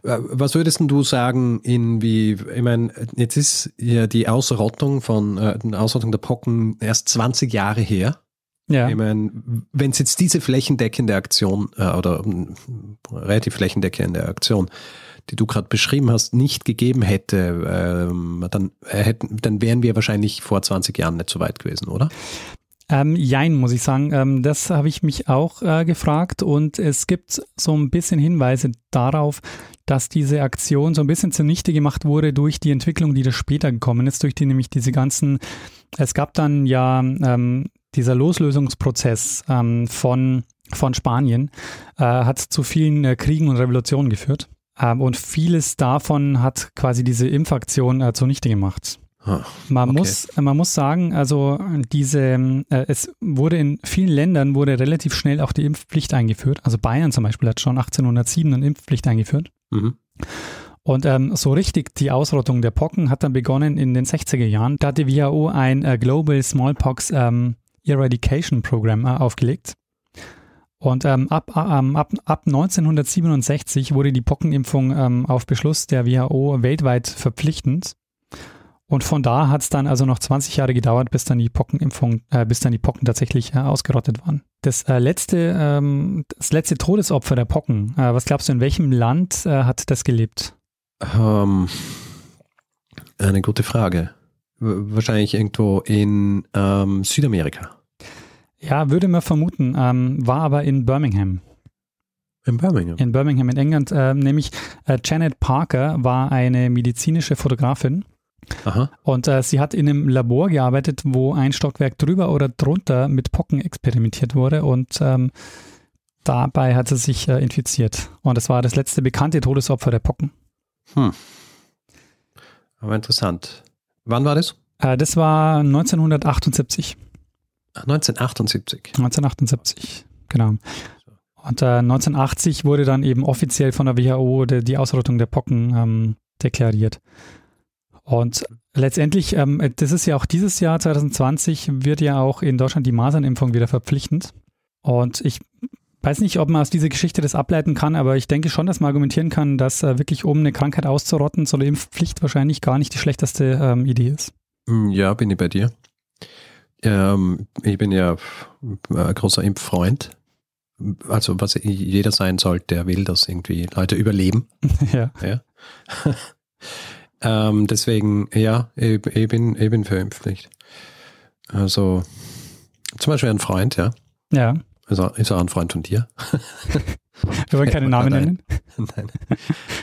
Äh, was würdest du sagen, in wie, ich meine, jetzt ist ja die Ausrottung von, äh, die Ausrottung der Pocken erst 20 Jahre her. Ja. Ich meine, wenn es jetzt diese flächendeckende Aktion äh, oder äh, relativ flächendeckende Aktion, die du gerade beschrieben hast, nicht gegeben hätte, ähm, dann, äh, hätten, dann wären wir wahrscheinlich vor 20 Jahren nicht so weit gewesen, oder? Ähm, jein, muss ich sagen. Ähm, das habe ich mich auch äh, gefragt und es gibt so ein bisschen Hinweise darauf, dass diese Aktion so ein bisschen zunichte gemacht wurde durch die Entwicklung, die da später gekommen ist, durch die nämlich diese ganzen, es gab dann ja ähm, dieser Loslösungsprozess ähm, von, von Spanien, äh, hat zu vielen äh, Kriegen und Revolutionen geführt. Ähm, und vieles davon hat quasi diese Impfaktion äh, zunichte gemacht. Ah, man, okay. muss, man muss sagen, also diese, äh, es wurde in vielen Ländern wurde relativ schnell auch die Impfpflicht eingeführt. Also Bayern zum Beispiel hat schon 1807 eine Impfpflicht eingeführt. Mhm. Und ähm, so richtig die Ausrottung der Pocken hat dann begonnen in den 60er Jahren. Da hat die WHO ein äh, Global Smallpox ähm, Eradication Program äh, aufgelegt. Und ähm, ab, ähm, ab, ab 1967 wurde die Pockenimpfung ähm, auf Beschluss der WHO weltweit verpflichtend. Und von da hat es dann also noch 20 Jahre gedauert, bis dann die Pockenimpfung, äh, bis dann die Pocken tatsächlich äh, ausgerottet waren. Das äh, letzte, ähm, das letzte Todesopfer der Pocken, äh, was glaubst du, in welchem Land äh, hat das gelebt? Um, ähm, eine gute Frage. Wahrscheinlich irgendwo in ähm, Südamerika. Ja, würde man vermuten, ähm, war aber in Birmingham. In Birmingham? In Birmingham in England. Äh, nämlich äh, Janet Parker war eine medizinische Fotografin Aha. Und äh, sie hat in einem Labor gearbeitet, wo ein Stockwerk drüber oder drunter mit Pocken experimentiert wurde und ähm, dabei hat sie sich äh, infiziert. Und das war das letzte bekannte Todesopfer der Pocken. Hm. Aber interessant. Wann war das? Äh, das war 1978. 1978. 1978, genau. Und äh, 1980 wurde dann eben offiziell von der WHO die, die Ausrottung der Pocken ähm, deklariert. Und letztendlich, ähm, das ist ja auch dieses Jahr 2020, wird ja auch in Deutschland die Masernimpfung wieder verpflichtend. Und ich weiß nicht, ob man aus dieser Geschichte das ableiten kann, aber ich denke schon, dass man argumentieren kann, dass äh, wirklich um eine Krankheit auszurotten, so eine Impfpflicht wahrscheinlich gar nicht die schlechteste ähm, Idee ist. Hm, ja, bin ich bei dir. Ähm, ich bin ja ein großer Impffreund. also was jeder sein sollte, der will, dass irgendwie Leute überleben. [LAUGHS] ja. ja. Ähm, deswegen, ja, ich, ich, bin, ich bin für Impfpflicht. Also zum Beispiel ein Freund, ja. Ja. Also ist auch ein Freund von dir. [LAUGHS] Wir wollen keine Namen nennen. [LAUGHS] Nein.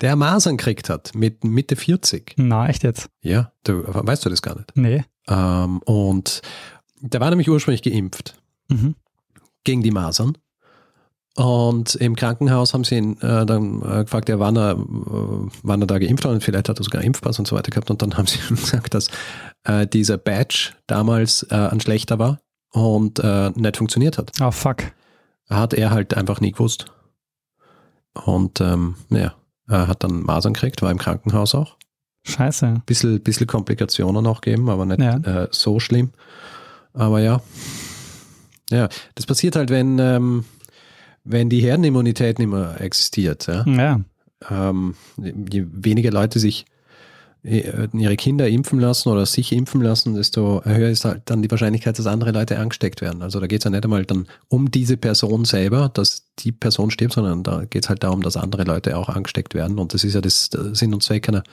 Der Masern gekriegt hat mit Mitte 40. Na, echt jetzt? Ja, du, weißt du das gar nicht. Nee. Ähm, und der war nämlich ursprünglich geimpft Mhm. gegen die Masern. Und im Krankenhaus haben sie ihn äh, dann äh, gefragt, ja, wann er, äh, wann er da geimpft war und vielleicht hat er sogar Impfpass und so weiter gehabt. Und dann [LAUGHS] haben sie ihm gesagt, dass äh, dieser Badge damals äh, ein schlechter war und äh, nicht funktioniert hat. Oh, fuck. Hat er halt einfach nie gewusst. Und ähm, ja, er hat dann Masern gekriegt, war im Krankenhaus auch. Scheiße. Bisschen, bisschen Komplikationen auch geben, aber nicht Ja. so schlimm. Aber ja. Ja, das passiert halt, wenn, ähm, wenn die Herdenimmunität nicht mehr existiert. Ja? Ja. Ähm, je weniger Leute sich äh, ihre Kinder impfen lassen oder sich impfen lassen, desto höher ist halt dann die Wahrscheinlichkeit, dass andere Leute angesteckt werden. Also da geht es ja nicht einmal dann um diese Person selber, dass die Person stirbt, sondern da geht es halt darum, dass andere Leute auch angesteckt werden. Und das ist ja das Sinn und Zweck einer,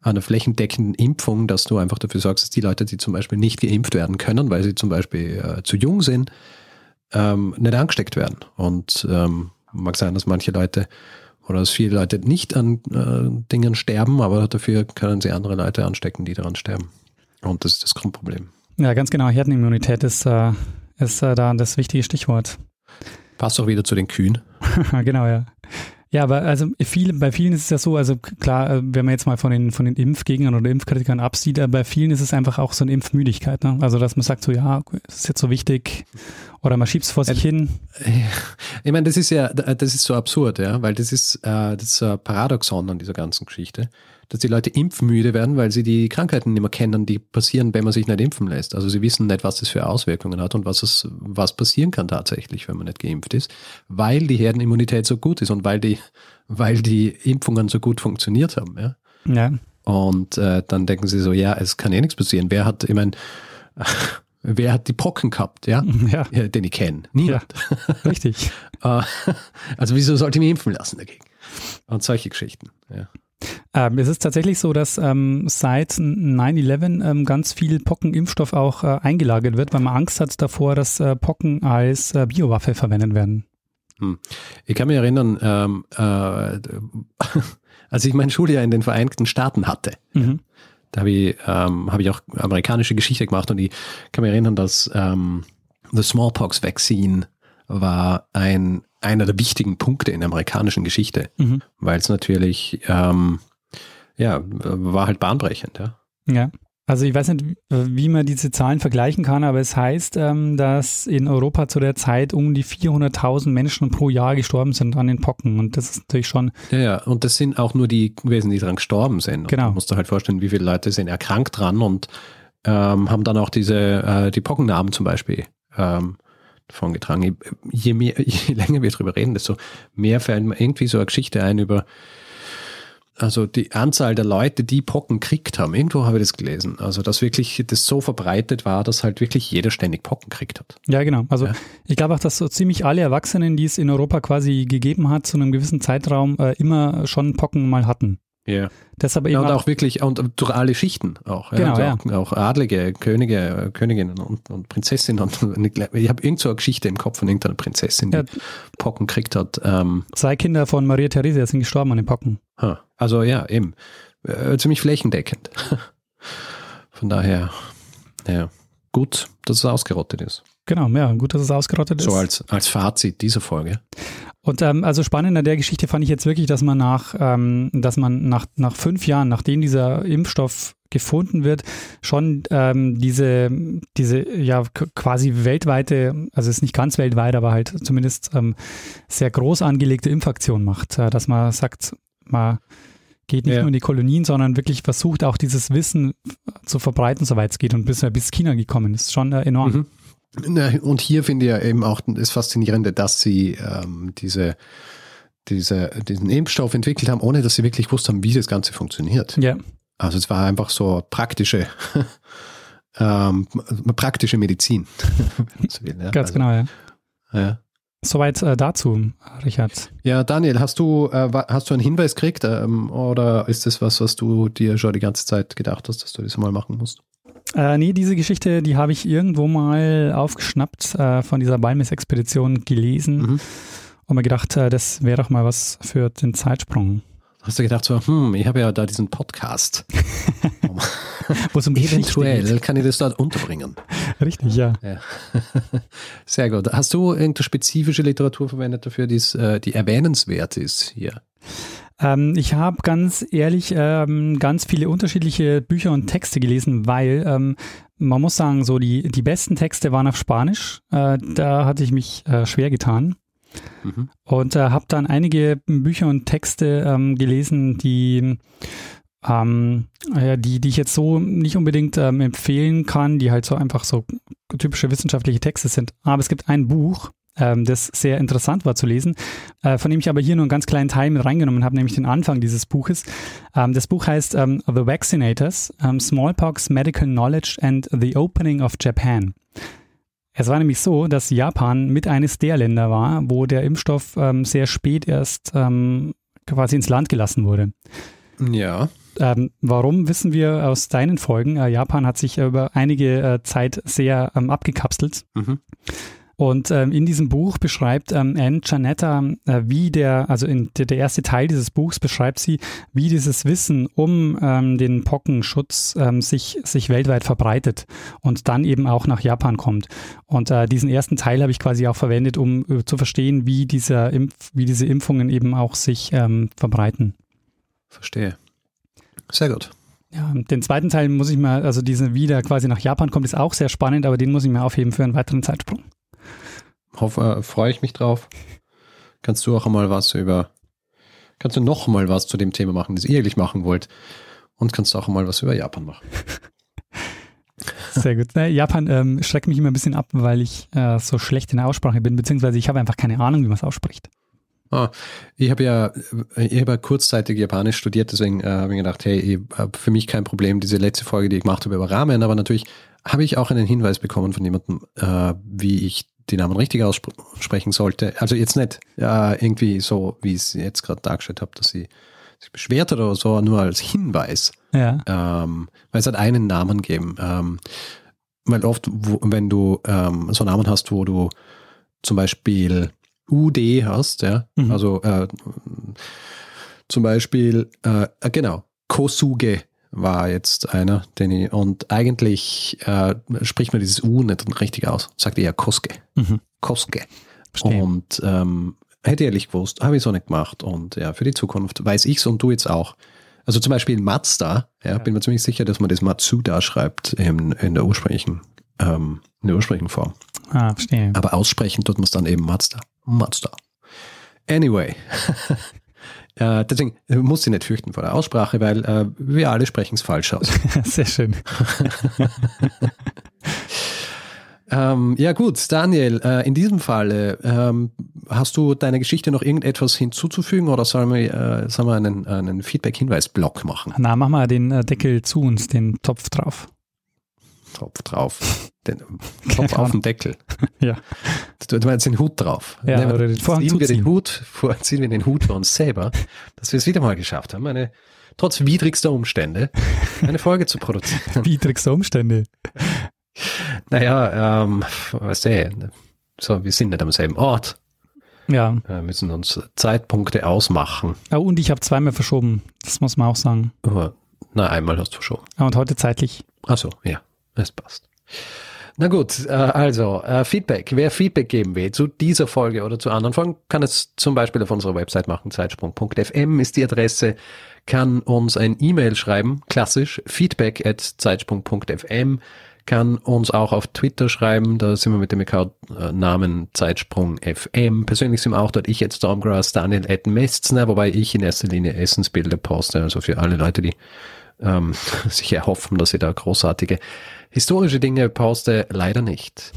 einer flächendeckenden Impfung, dass du einfach dafür sorgst, dass die Leute, die zum Beispiel nicht geimpft werden können, weil sie zum Beispiel äh, zu jung sind, ähm, nicht angesteckt werden. Und ähm, mag sein, dass manche Leute oder dass viele Leute nicht an äh, Dingen sterben, aber dafür können sie andere Leute anstecken, die daran sterben. Und das ist das Grundproblem. Ja, ganz genau. Herdenimmunität ist, äh, ist äh, da das wichtige Stichwort. Passt auch wieder zu den Kühen. [LAUGHS] genau, ja. Ja, aber also viele, bei vielen ist es ja so, also klar, äh, wenn man jetzt mal von den, von den Impfgegnern oder Impfkritikern absieht, äh, bei vielen ist es einfach auch so eine Impfmüdigkeit. Ne? Also, dass man sagt so, ja, ist jetzt so wichtig oder man schiebt es vor sich hin. [LAUGHS] Ich meine, das ist ja, das ist so absurd, ja, weil das ist, äh, das ist so ein Paradoxon an dieser ganzen Geschichte, dass die Leute impfmüde werden, weil sie die Krankheiten nicht mehr kennen, die passieren, wenn man sich nicht impfen lässt. Also sie wissen nicht, was das für Auswirkungen hat und was es, was passieren kann tatsächlich, wenn man nicht geimpft ist, weil die Herdenimmunität so gut ist und weil die, weil die Impfungen so gut funktioniert haben, ja. Ja, Und äh, dann denken sie so, ja, es kann eh nichts passieren. Wer hat, ich meine, [LAUGHS] wer hat die Pocken gehabt, ja? [LAUGHS] ja, ja den ich kenne. Niemand. richtig. [LAUGHS] Äh, also wieso sollte ich mich impfen lassen dagegen? Und solche Geschichten. Ja. Ähm, es ist tatsächlich so, dass ähm, seit 9-11 ähm, ganz viel Pockenimpfstoff auch äh, eingelagert wird, weil man Angst hat davor, dass äh, Pocken als äh, Biowaffe verwendet werden. Ich kann mich erinnern, ähm, äh, [LAUGHS] als ich mein Schuljahr in den Vereinigten Staaten hatte, Mhm. da habe ich, ähm, hab ich auch amerikanische Geschichte gemacht und ich kann mich erinnern, dass ähm, das Smallpox Vaccine war ein, einer der wichtigen Punkte in der amerikanischen Geschichte, Mhm. weil es natürlich, ähm, ja, war halt bahnbrechend, ja. Ja. Also ich weiß nicht, wie man diese Zahlen vergleichen kann, aber es heißt, ähm, dass in Europa zu der Zeit um die 400.000 Menschen pro Jahr gestorben sind an den Pocken. Und das ist natürlich schon, Ja, ja, und das sind auch nur die gewesen, die daran gestorben sind. Und Genau. Du musst dir halt vorstellen, wie viele Leute sind erkrankt dran und ähm, haben dann auch diese, äh, die Pockennarben zum Beispiel ähm, davon getragen. Je, mehr, [LAUGHS] je länger wir drüber reden, desto mehr fällt mir irgendwie so eine Geschichte ein über also die Anzahl der Leute, die Pocken gekriegt haben. Irgendwo habe ich das gelesen. Also dass wirklich das so verbreitet war, dass halt wirklich jeder ständig Pocken gekriegt hat. ja genau. Also Ja. ich glaube auch, dass so ziemlich alle Erwachsenen, die es in Europa quasi gegeben hat, zu einem gewissen Zeitraum äh, immer schon Pocken mal hatten. Ja. Deshalb eben Ja, und auch, auch wirklich, und durch alle Schichten auch. Genau, also ja. Auch, auch Adlige, Könige, Königinnen und, und Prinzessinnen. Und ich habe irgend so eine Geschichte im Kopf von irgendeiner Prinzessin, die Ja. Pocken gekriegt hat. Ähm, zwei Kinder von Maria Theresia sind gestorben an den Pocken. also ja, eben. Äh, ziemlich flächendeckend. [LAUGHS] Von daher, ja, gut, dass es ausgerottet ist. Genau, ja, gut, dass es ausgerottet ist. So als, als Fazit dieser Folge. Und ähm, also spannend an der Geschichte fand ich jetzt wirklich, dass man nach, ähm, dass man nach, nach fünf Jahren, nachdem dieser Impfstoff gefunden wird, schon ähm, diese, diese ja quasi weltweite, also es ist nicht ganz weltweit, aber halt zumindest ähm, sehr groß angelegte Impfaktion macht, äh, dass man sagt, man geht nicht Ja. nur in die Kolonien, sondern wirklich versucht auch dieses Wissen zu verbreiten, soweit es geht und bis, bis China gekommen ist. Schon äh, enorm. Mhm. Und hier finde ich ja eben auch das Faszinierende, dass sie ähm, diese, diese, diesen Impfstoff entwickelt haben, ohne dass sie wirklich gewusst haben, wie das Ganze funktioniert. Ja, Also es war einfach so praktische, [LAUGHS] ähm, praktische Medizin. [LAUGHS] will, ja. ganz also, genau, ja. Ja. Soweit äh, dazu, Richard. Ja, Daniel, hast du, äh, hast du einen Hinweis gekriegt ähm, oder ist das was, was du dir schon die ganze Zeit gedacht hast, dass du das mal machen musst? Äh, nee, diese Geschichte, die habe ich irgendwo mal aufgeschnappt, äh, von dieser Balmis-Expedition gelesen mhm. und mir gedacht, äh, das wäre doch mal was für den Zeitsprung. Hast du gedacht so, hm, ich habe ja da diesen Podcast. [LAUGHS] Wo es um Eventuell geht. kann ich das dort unterbringen. Richtig, ja. ja. [LAUGHS] Sehr gut. Hast du irgendeine spezifische Literatur verwendet dafür, die, äh, die erwähnenswert ist hier? Ähm, ich habe ganz ehrlich ähm, ganz viele unterschiedliche Bücher und Texte gelesen, weil ähm, man muss sagen, so die, die besten Texte waren auf Spanisch. Äh, da hatte ich mich äh, schwer getan. Mhm. Und äh, habe dann einige Bücher und Texte ähm, gelesen, die, ähm, ja, die, die ich jetzt so nicht unbedingt ähm, empfehlen kann, die halt so einfach so typische wissenschaftliche Texte sind. Aber es gibt ein Buch, ähm, das sehr interessant war zu lesen, äh, von dem ich aber hier nur einen ganz kleinen Teil mit reingenommen habe, nämlich den Anfang dieses Buches. Ähm, das Buch heißt ähm, The Vaccinators, ähm, Smallpox, Medical Knowledge and the Opening of Japan. Es war nämlich so, dass Japan mit eines der Länder war, wo der Impfstoff ähm, sehr spät erst ähm, quasi ins Land gelassen wurde. Ja. Ähm, warum wissen wir aus deinen Folgen? Äh, Japan hat sich über einige äh, Zeit sehr ähm, abgekapselt. Mhm. Und ähm, in diesem Buch beschreibt ähm, Anne Janetta, äh, wie der, also in der, der, erste Teil dieses Buchs beschreibt sie, wie dieses Wissen um ähm, den Pockenschutz ähm, sich, sich weltweit verbreitet und dann eben auch nach Japan kommt. Und äh, diesen ersten Teil habe ich quasi auch verwendet, um äh, zu verstehen, wie, dieser Impf, wie diese Impfungen eben auch sich ähm, verbreiten. Verstehe. Sehr gut. Ja, den zweiten Teil muss ich mal, also diese wieder quasi nach Japan kommt, ist auch sehr spannend, aber den muss ich mir aufheben für einen weiteren Zeitsprung. Hoffe, äh, freue ich mich drauf. Kannst du auch einmal was über, kannst du noch mal was zu dem Thema machen, das ihr eigentlich machen wollt. Und kannst du auch einmal was über Japan machen. Sehr gut. Japan ähm, schreckt mich immer ein bisschen ab, weil ich äh, so schlecht in der Aussprache bin, beziehungsweise ich habe einfach keine Ahnung, wie man es ausspricht. Ah, ich habe ja, ich habe ja kurzzeitig Japanisch studiert, deswegen äh, habe ich gedacht, hey, ich habe für mich kein Problem, diese letzte Folge, die ich gemacht habe über Ramen, aber natürlich habe ich auch einen Hinweis bekommen von jemandem, äh, wie ich die Namen richtig aussprechen sollte. Also jetzt nicht äh, irgendwie so, wie ich es jetzt gerade dargestellt habe, dass sie sich beschwert oder so, nur als Hinweis. Ja. Ähm, weil es hat einen Namen geben. Ähm, weil oft, wo, wenn du ähm, so Namen hast, wo du zum Beispiel UD hast, ja, mhm. also äh, zum Beispiel, äh, genau, Kosuge war jetzt einer, den ich, und eigentlich äh, spricht man dieses U nicht richtig aus, sagt eher Koske. Mhm. Koske. Verstehe. Und ähm, hätte ich ehrlich gewusst, habe ich so nicht gemacht. Und ja, für die Zukunft weiß ich es und du jetzt auch. Also zum Beispiel Mazda, ja, ja, bin mir ziemlich sicher, dass man das Matsuda schreibt in, in der ursprünglichen, ähm, in der ursprünglichen Form. Ah, verstehe. Aber aussprechen tut man es dann eben Mazda. Mazda. Anyway. [LAUGHS] Äh, deswegen äh, muss sie nicht fürchten vor der Aussprache, weil äh, wir alle sprechen es falsch aus. [LAUGHS] Sehr schön. [LAUGHS] ähm, ja gut, Daniel, äh, in diesem Fall ähm, hast du deiner Geschichte noch irgendetwas hinzuzufügen oder sollen wir, äh, sollen wir einen, einen Feedback-Hinweis-Block machen? Na, mach mal den äh, Deckel zu uns, den Topf drauf. Topf drauf. [LAUGHS] Den Topf auf den Deckel. [LAUGHS] ja. Du, meinst den Hut drauf. Ja, Nehmen, oder den Vorhang ziehen wir den Hut, vorziehen wir den Hut für uns selber, dass wir es wieder mal geschafft haben, eine trotz widrigster Umstände eine Folge zu produzieren. [LAUGHS] Widrigster Umstände. Naja, ähm, weißt du, so, wir sind nicht am selben Ort. Ja. Wir müssen uns Zeitpunkte ausmachen. Oh, und ich habe zweimal verschoben. Das muss man auch sagen. Na, einmal hast du verschoben. und heute zeitlich. Ach so, ja, es passt. Na gut, äh, also äh, Feedback. Wer Feedback geben will zu dieser Folge oder zu anderen Folgen, kann es zum Beispiel auf unserer Website machen. Zeitsprung.fm ist die Adresse. Kann uns ein E-Mail schreiben, klassisch, feedback at zeitsprung.fm. Kann uns auch auf Twitter schreiben, da sind wir mit dem Account-Namen Zeitsprung FM. Persönlich sind wir auch dort ich jetzt Stormgrass, Daniel Ed Mestner, wobei ich in erster Linie Essensbilder poste, also für alle Leute, die ähm, [LAUGHS] sich erhoffen, dass sie da großartige Historische Dinge poste leider nicht.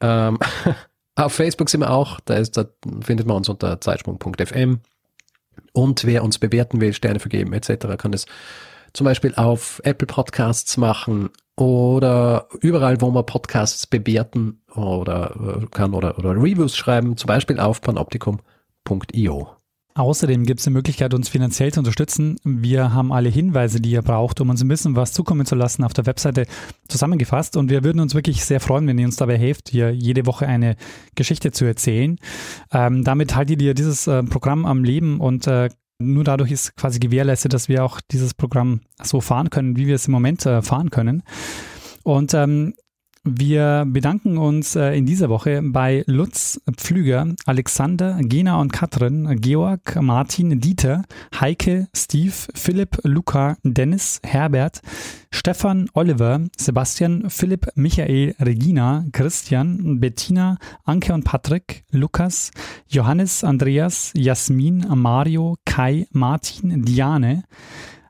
Ähm, [LAUGHS] auf Facebook sind wir auch, da, ist, da findet man uns unter zeitsprung.fm. Und wer uns bewerten will, Sterne vergeben etc., kann es zum Beispiel auf Apple Podcasts machen oder überall, wo man Podcasts bewerten oder äh, kann oder, oder Reviews schreiben, zum Beispiel auf panoptikum.io. Außerdem gibt es die Möglichkeit, uns finanziell zu unterstützen. Wir haben alle Hinweise, die ihr braucht, um uns ein bisschen was zukommen zu lassen, auf der Webseite zusammengefasst. Und wir würden uns wirklich sehr freuen, wenn ihr uns dabei helft, hier jede Woche eine Geschichte zu erzählen. Ähm, damit haltet ihr dieses äh, Programm am Leben und äh, nur dadurch ist quasi gewährleistet, dass wir auch dieses Programm so fahren können, wie wir es im Moment äh, fahren können. Und ähm, wir bedanken uns äh, in dieser Woche bei Lutz Pflüger, Alexander, Gena und Katrin, Georg, Martin, Dieter, Heike, Steve, Philipp, Luca, Dennis, Herbert, Stefan, Oliver, Sebastian, Philipp, Michael, Regina, Christian, Bettina, Anke und Patrick, Lukas, Johannes, Andreas, Jasmin, Mario, Kai, Martin, Diane,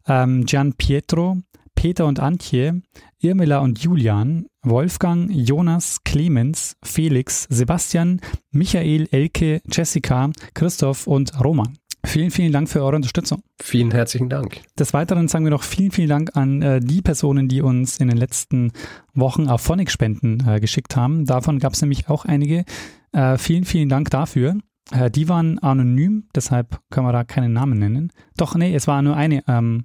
ähm, Gian Pietro, Peter und Antje, Irmela und Julian, Wolfgang, Jonas, Clemens, Felix, Sebastian, Michael, Elke, Jessica, Christoph und Roman. Vielen, vielen Dank für eure Unterstützung. Vielen herzlichen Dank. Des Weiteren sagen wir noch vielen, vielen Dank an äh, die Personen, die uns in den letzten Wochen auf Phonic-Spenden äh, geschickt haben. Davon gab es nämlich auch einige. Äh, vielen, vielen Dank dafür. Äh, die waren anonym, deshalb können wir da keinen Namen nennen. Doch, nee, es war nur eine. Ähm,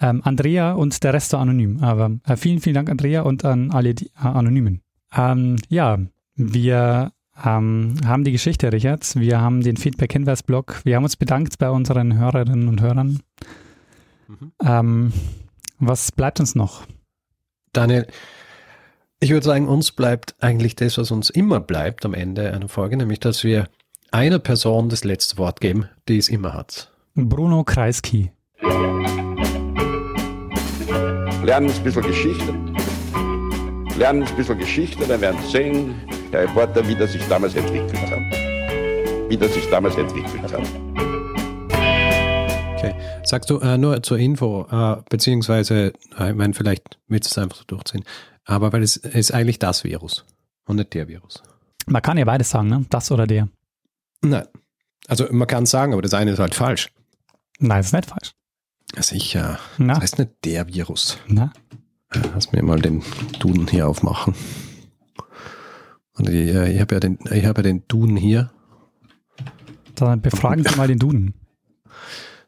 ähm, Andrea und der Rest war anonym. Aber äh, vielen, vielen Dank, Andrea, und an alle die, äh, Anonymen. Ähm, ja, wir ähm, haben die Geschichte, Richard. Wir haben den Feedback-Hinweis-Blog. Wir haben uns bedankt bei unseren Hörerinnen und Hörern. Mhm. Ähm, was bleibt uns noch? Daniel, ich würde sagen, uns bleibt eigentlich das, was uns immer bleibt am Ende einer Folge, nämlich, dass wir einer Person das letzte Wort geben, die es immer hat. Bruno Kreisky lernen ein bisschen Geschichte. Lernen ein bisschen Geschichte, dann werden Sie sehen, Herr Reporter, wie das sich damals entwickelt hat. Wie das sich damals entwickelt hat. Okay. Sagst du äh, nur zur Info, äh, beziehungsweise, äh, ich meine, vielleicht willst du es einfach so durchziehen, aber weil es ist eigentlich das Virus und nicht der Virus. Man kann ja beides sagen, ne? Das oder der. Nein. Also man kann es sagen, aber das eine ist halt falsch. Nein, das ist nicht falsch. Sicher. Na? Das heißt nicht der Virus. Na? Lass mir mal den Duden hier aufmachen. Und ich, ich habe ja, den, hab ja den Duden hier. Dann befragen Sie mal den Duden.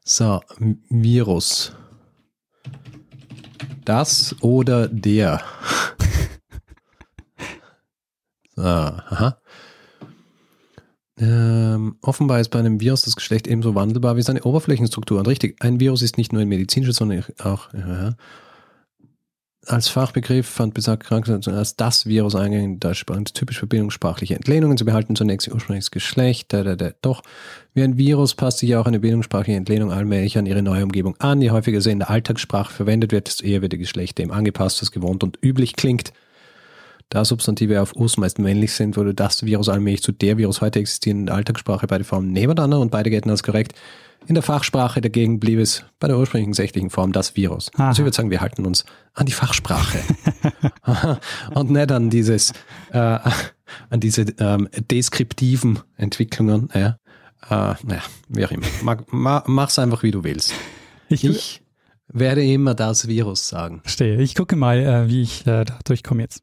So, Virus. Das oder der? [LAUGHS] so, aha. Ähm, offenbar ist bei einem Virus das Geschlecht ebenso wandelbar wie seine Oberflächenstruktur. Und richtig, ein Virus ist nicht nur ein medizinisches, sondern auch ja, als Fachbegriff fand besagt Krankheit als das Virus eingegangen in Deutschsprache. Typisch für bildungssprachliche Entlehnungen. Sie behalten zunächst ihr ursprüngliches Geschlecht. Da, da, da. Doch, wie ein Virus passt sich auch eine bildungssprachliche Entlehnung allmählich an ihre neue Umgebung an. Je häufiger sie in der Alltagssprache verwendet wird, desto eher wird ihr Geschlecht dem angepasst, was gewohnt und üblich klingt. Da Substantive auf Us meist männlich sind, wurde das Virus allmählich zu der Virus heute existieren in der Alltagssprache beide Formen nebeneinander und beide gelten als korrekt. In der Fachsprache dagegen blieb es bei der ursprünglichen sächlichen Form das Virus. Aha. Also ich würde sagen, wir halten uns an die Fachsprache [LAUGHS] und nicht an dieses, äh, an diese ähm, deskriptiven Entwicklungen. Ja. Äh, naja, wie auch immer. Mach, mach's einfach, wie du willst. Ich, ich werde immer das Virus sagen. Verstehe. Ich gucke mal, äh, wie ich äh, da durchkomme jetzt.